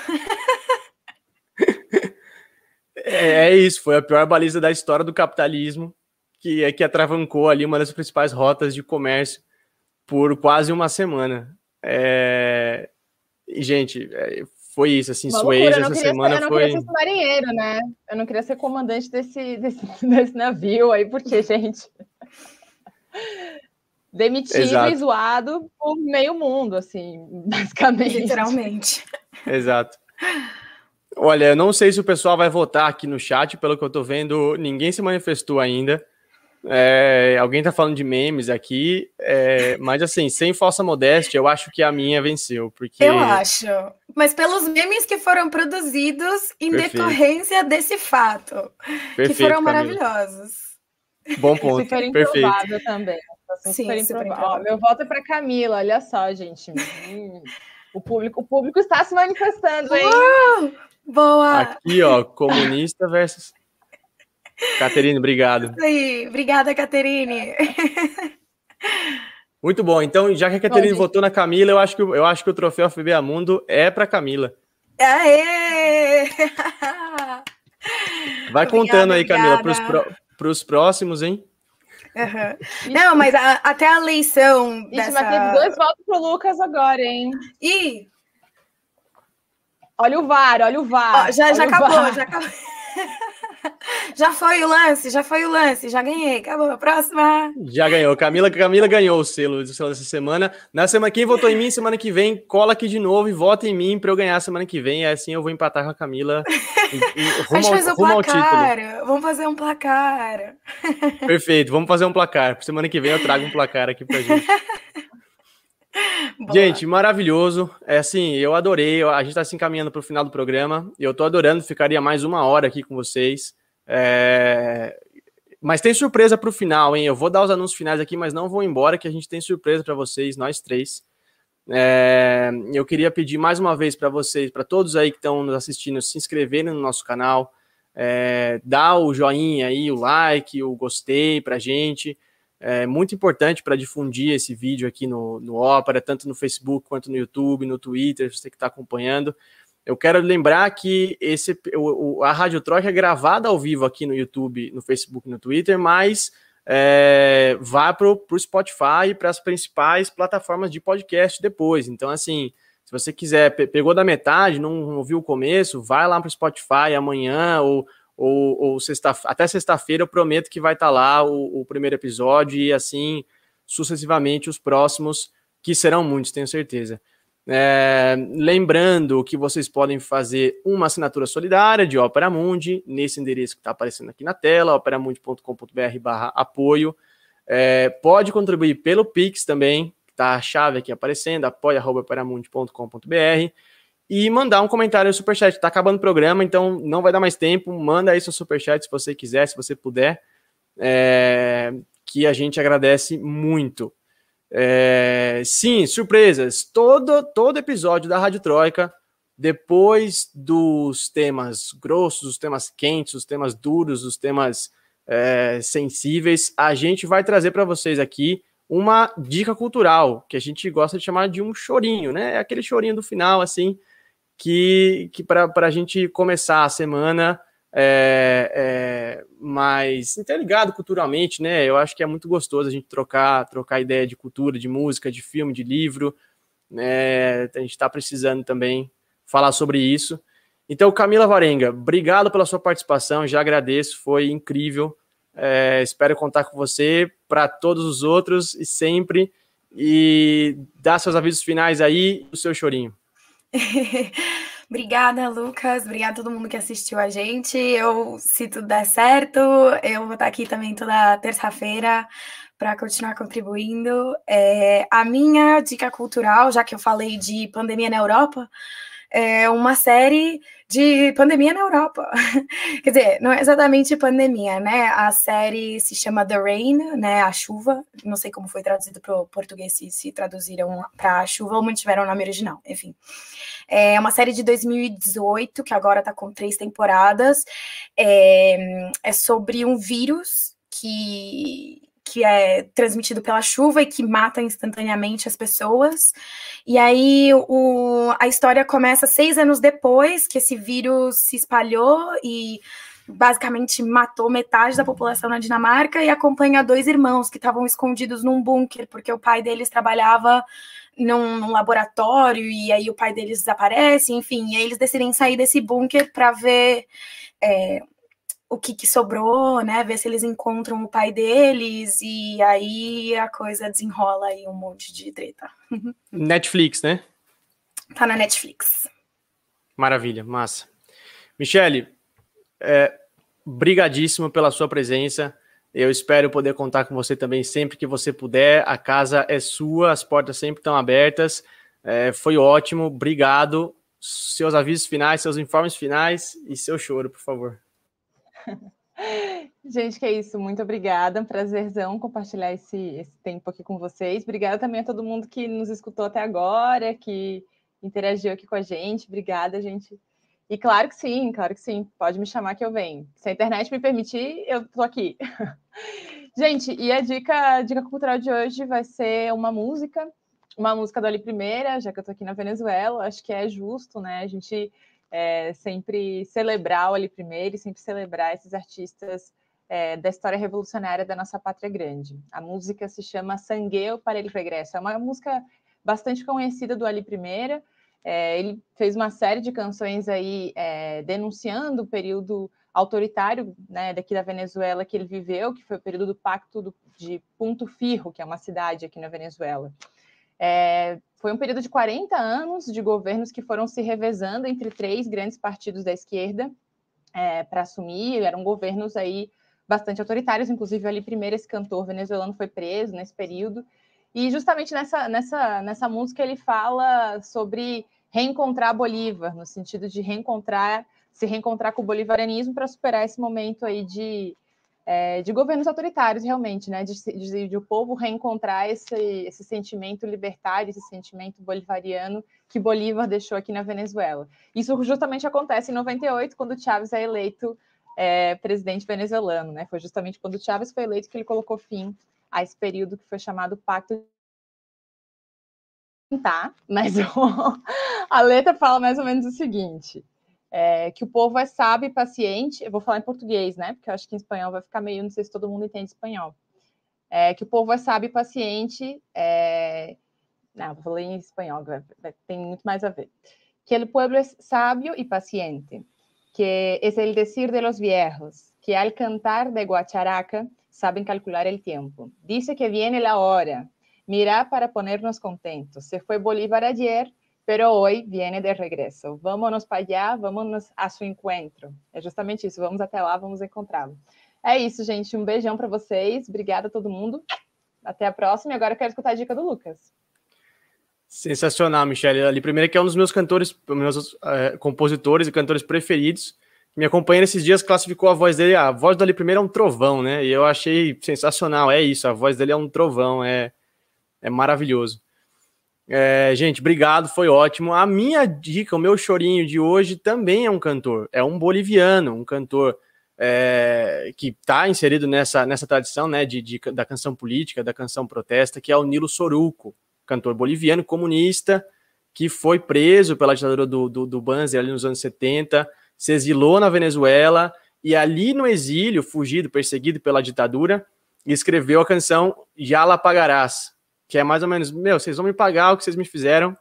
é, é isso, foi a pior baliza da história do capitalismo, que é que atravancou ali uma das principais rotas de comércio por quase uma semana. É... E, gente, é, foi isso, assim, Suez essa semana ser, eu foi... Eu não queria ser marinheiro, né? Eu não queria ser comandante desse, desse, desse navio aí, porque, gente... Demitido Exato. e zoado por meio mundo, assim, basicamente. Literalmente. Exato. Olha, eu não sei se o pessoal vai votar aqui no chat, pelo que eu tô vendo, ninguém se manifestou ainda. É, alguém tá falando de memes aqui, é, mas assim, sem falsa modéstia, eu acho que a minha venceu, porque... Eu acho, mas pelos memes que foram produzidos em Perfeito. decorrência desse fato, Perfeito, que foram maravilhosos. Bom ponto, super improvável também. Sim, super improvável. Ó, meu voto é para Camila, olha só, gente. Hum, o, público, o público está se manifestando, hein? Uh, boa! Aqui, ó, comunista versus... Caterine, obrigado. Isso aí, obrigada, Caterine. Muito bom. Então, já que a Caterine bom, votou na Camila, eu acho que, eu acho que o troféu FBA Mundo é para Camila. Aê! Vai obrigada, contando aí, Camila, para os próximos, hein? Uhum. Não, mas a, até a eleição. Ixi, dessa... mas teve dois votos pro Lucas agora, hein? Ih! Olha o VAR, olha o VAR. Ó, já, já acabou, já acabou. já foi o lance, já foi o lance, já ganhei, acabou. Próxima. Já ganhou. Camila, Camila ganhou o selo, o selo dessa semana. Na semana, quem votou em mim, semana que vem, cola aqui de novo e vota em mim para eu ganhar semana que vem. E assim eu vou empatar com a Camila. E, e rumo, ao, um rumo placar. Vamos fazer um placar. Perfeito, vamos fazer um placar. Semana que vem eu trago um placar aqui pra gente. Boa. Gente, maravilhoso. É assim, eu adorei. A gente está se encaminhando para o final do programa. Eu estou adorando, ficaria mais uma hora aqui com vocês. É... Mas tem surpresa para o final, hein? Eu vou dar os anúncios finais aqui, mas não vou embora, que a gente tem surpresa para vocês, nós três. É... Eu queria pedir mais uma vez para vocês, para todos aí que estão nos assistindo, se inscreverem no nosso canal, é... dar o joinha aí, o like, o gostei para gente é muito importante para difundir esse vídeo aqui no, no Opera, tanto no Facebook quanto no YouTube, no Twitter, você que está acompanhando. Eu quero lembrar que esse, o, a Rádio Troika é gravada ao vivo aqui no YouTube, no Facebook no Twitter, mas é, vá para o Spotify e para as principais plataformas de podcast depois. Então, assim, se você quiser, pegou da metade, não ouviu o começo, vai lá para o Spotify amanhã ou ou, ou sexta, até sexta-feira eu prometo que vai estar tá lá o, o, primeiro episódio e assim sucessivamente os próximos, que serão muitos, tenho certeza. É, lembrando que vocês podem fazer uma assinatura solidária de Opera Mundi nesse endereço que está aparecendo aqui na tela, operamundi.com.br barra apoio. É, pode contribuir pelo Pix também, está a chave aqui aparecendo, apoia.operamundi.com.br e mandar um comentário no superchat. Tá acabando o programa, então não vai dar mais tempo. Manda aí seu superchat se você quiser, se você puder, é, que a gente agradece muito. É, sim, surpresas. Todo, todo episódio da Rádio Troika, depois dos temas grossos, os temas quentes, os temas duros, os temas é, sensíveis, a gente vai trazer para vocês aqui uma dica cultural, que a gente gosta de chamar de um chorinho, né? É aquele chorinho do final, assim, que, que para a gente começar a semana é, é, mais interligado culturalmente, né? Eu acho que é muito gostoso a gente trocar, trocar ideia de cultura, de música, de filme, de livro. Né? A gente está precisando também falar sobre isso. Então, Camila Varenga, obrigado pela sua participação, já agradeço, foi incrível. É, espero contar com você para todos os outros e sempre. E dá seus avisos finais aí, o seu chorinho. Obrigada, Lucas. Obrigada a todo mundo que assistiu a gente. Eu, se tudo der certo, eu vou estar aqui também toda terça-feira para continuar contribuindo. É, a minha dica cultural, já que eu falei de pandemia na Europa, é uma série de pandemia na Europa. Quer dizer, não é exatamente pandemia, né? A série se chama The Rain, né? A chuva. Não sei como foi traduzido para o português, se, se traduziram para a chuva ou mantiveram o nome original. Enfim. É uma série de 2018, que agora está com três temporadas. É, é sobre um vírus que que é transmitido pela chuva e que mata instantaneamente as pessoas. E aí o, a história começa seis anos depois que esse vírus se espalhou e basicamente matou metade da população na Dinamarca e acompanha dois irmãos que estavam escondidos num bunker porque o pai deles trabalhava num, num, laboratório e aí o pai deles desaparece, enfim, e aí eles decidem sair desse bunker para ver é, o que, que, sobrou, né? Ver se eles encontram o pai deles e aí a coisa desenrola aí um monte de treta. Netflix, né? Tá na Netflix. Maravilha, massa. Michele, é, brigadíssimo pela sua presença. Eu espero poder contar com você também sempre que você puder. A casa é sua, as portas sempre estão abertas. É, foi ótimo, obrigado. Seus avisos finais, seus informes finais e seu choro, por favor. Gente, que é isso. Muito obrigada. prazerzão compartilhar esse, esse tempo aqui com vocês. Obrigada também a todo mundo que nos escutou até agora, que interagiu aqui com a gente. Obrigada, gente. E claro que sim, claro que sim. Pode me chamar que eu venho. Se a internet me permitir, eu tô aqui. Gente, e a dica, a dica cultural de hoje vai ser uma música, uma música do Ali Primeira, já que eu tô aqui na Venezuela. Acho que é justo, né? A gente é, sempre celebrar o Ali Primeira e sempre celebrar esses artistas é, da história revolucionária da nossa pátria grande. A música se chama Sangueu para ele Regresso. É uma música bastante conhecida do Ali Primeira é, ele fez uma série de canções aí é, denunciando o período autoritário né, daqui da Venezuela que ele viveu, que foi o período do Pacto do, de Punto Firro, que é uma cidade aqui na Venezuela. Foi um período de 40 anos de governos que foram se revezando entre três grandes partidos da esquerda é, para assumir, eram governos aí bastante autoritários, inclusive ali primeiro esse cantor venezuelano foi preso nesse período, e justamente nessa, nessa, nessa música ele fala sobre reencontrar Bolívar, no sentido de reencontrar, se reencontrar com o bolivarianismo para superar esse momento aí de, é, de governos autoritários, realmente, né? De, de, de, o povo reencontrar esse, esse sentimento libertário, esse sentimento bolivariano que Bolívar deixou aqui na Venezuela. Isso justamente acontece em 98, quando Chávez é eleito é, presidente venezuelano, né? Foi justamente quando Chávez foi eleito que ele colocou fim a esse período que foi chamado Pacto tá, mas a letra fala mais ou menos o seguinte: é, que o povo é sábio e paciente. Eu vou falar em português, né? Porque eu acho que em espanhol vai ficar meio, não sei se todo mundo entende espanhol. É, que o povo é sábio e paciente. É... Não, vou falar em espanhol, tem muito mais a ver. Que o povo é sábio e paciente, que é o decir de los viejos, que al cantar de guacharaca sabem calcular o tempo. Dice que viene la hora, Mirar para ponernos contentos. Se foi Bolívar ayer, pero hoy viene de regresso. Vamos para allá, vamos a seu encontro. É justamente isso. Vamos até lá, vamos encontrá-lo. É isso, gente. Um beijão para vocês. Obrigada a todo mundo. Até a próxima. E agora eu quero escutar a dica do Lucas. Sensacional, Michelle. Ali, primeiro que é um dos meus cantores, meus é, compositores e cantores preferidos. Me acompanha nesses dias, classificou a voz dele. A voz dali primeiro é um trovão, né? E eu achei sensacional. É isso, a voz dele é um trovão. É, é maravilhoso. É, gente, obrigado, foi ótimo. A minha dica, o meu chorinho de hoje também é um cantor, é um boliviano, um cantor é, que está inserido nessa, nessa tradição né, de, de, da canção política, da canção protesta, que é o Nilo Soruco, cantor boliviano comunista, que foi preso pela ditadura do, do, do Banzer ali nos anos 70, se exilou na Venezuela e ali no exílio, fugido, perseguido pela ditadura, escreveu a canção Já La Pagarás, que é mais ou menos, meu, vocês vão me pagar o que vocês me fizeram,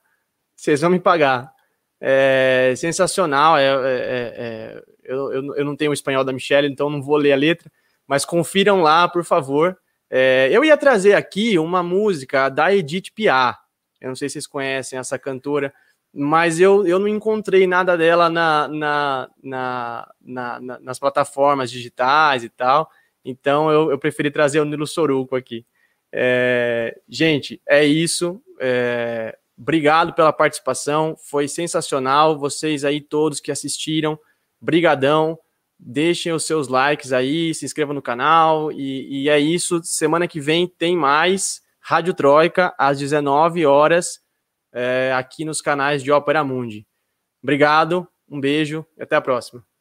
vocês vão me pagar. É sensacional, é, é, é, eu, eu, eu, não tenho o espanhol da Michelle, então não vou ler a letra, mas confiram lá, por favor. É, eu ia trazer aqui uma música da Edith Piaf, eu não sei se vocês conhecem essa cantora, mas eu, eu não encontrei nada dela na, na, na, na nas plataformas digitais e tal, então eu, eu preferi trazer o Nilo Soruco aqui. É, gente, é isso. É, obrigado pela participação, foi sensacional. Vocês aí todos que assistiram, brigadão. Deixem os seus likes aí, se inscrevam no canal e, e é isso. Semana que vem tem mais Rádio Troika às 19 horas é, aqui nos canais de Ópera Mundi. Obrigado, um beijo e até a próxima.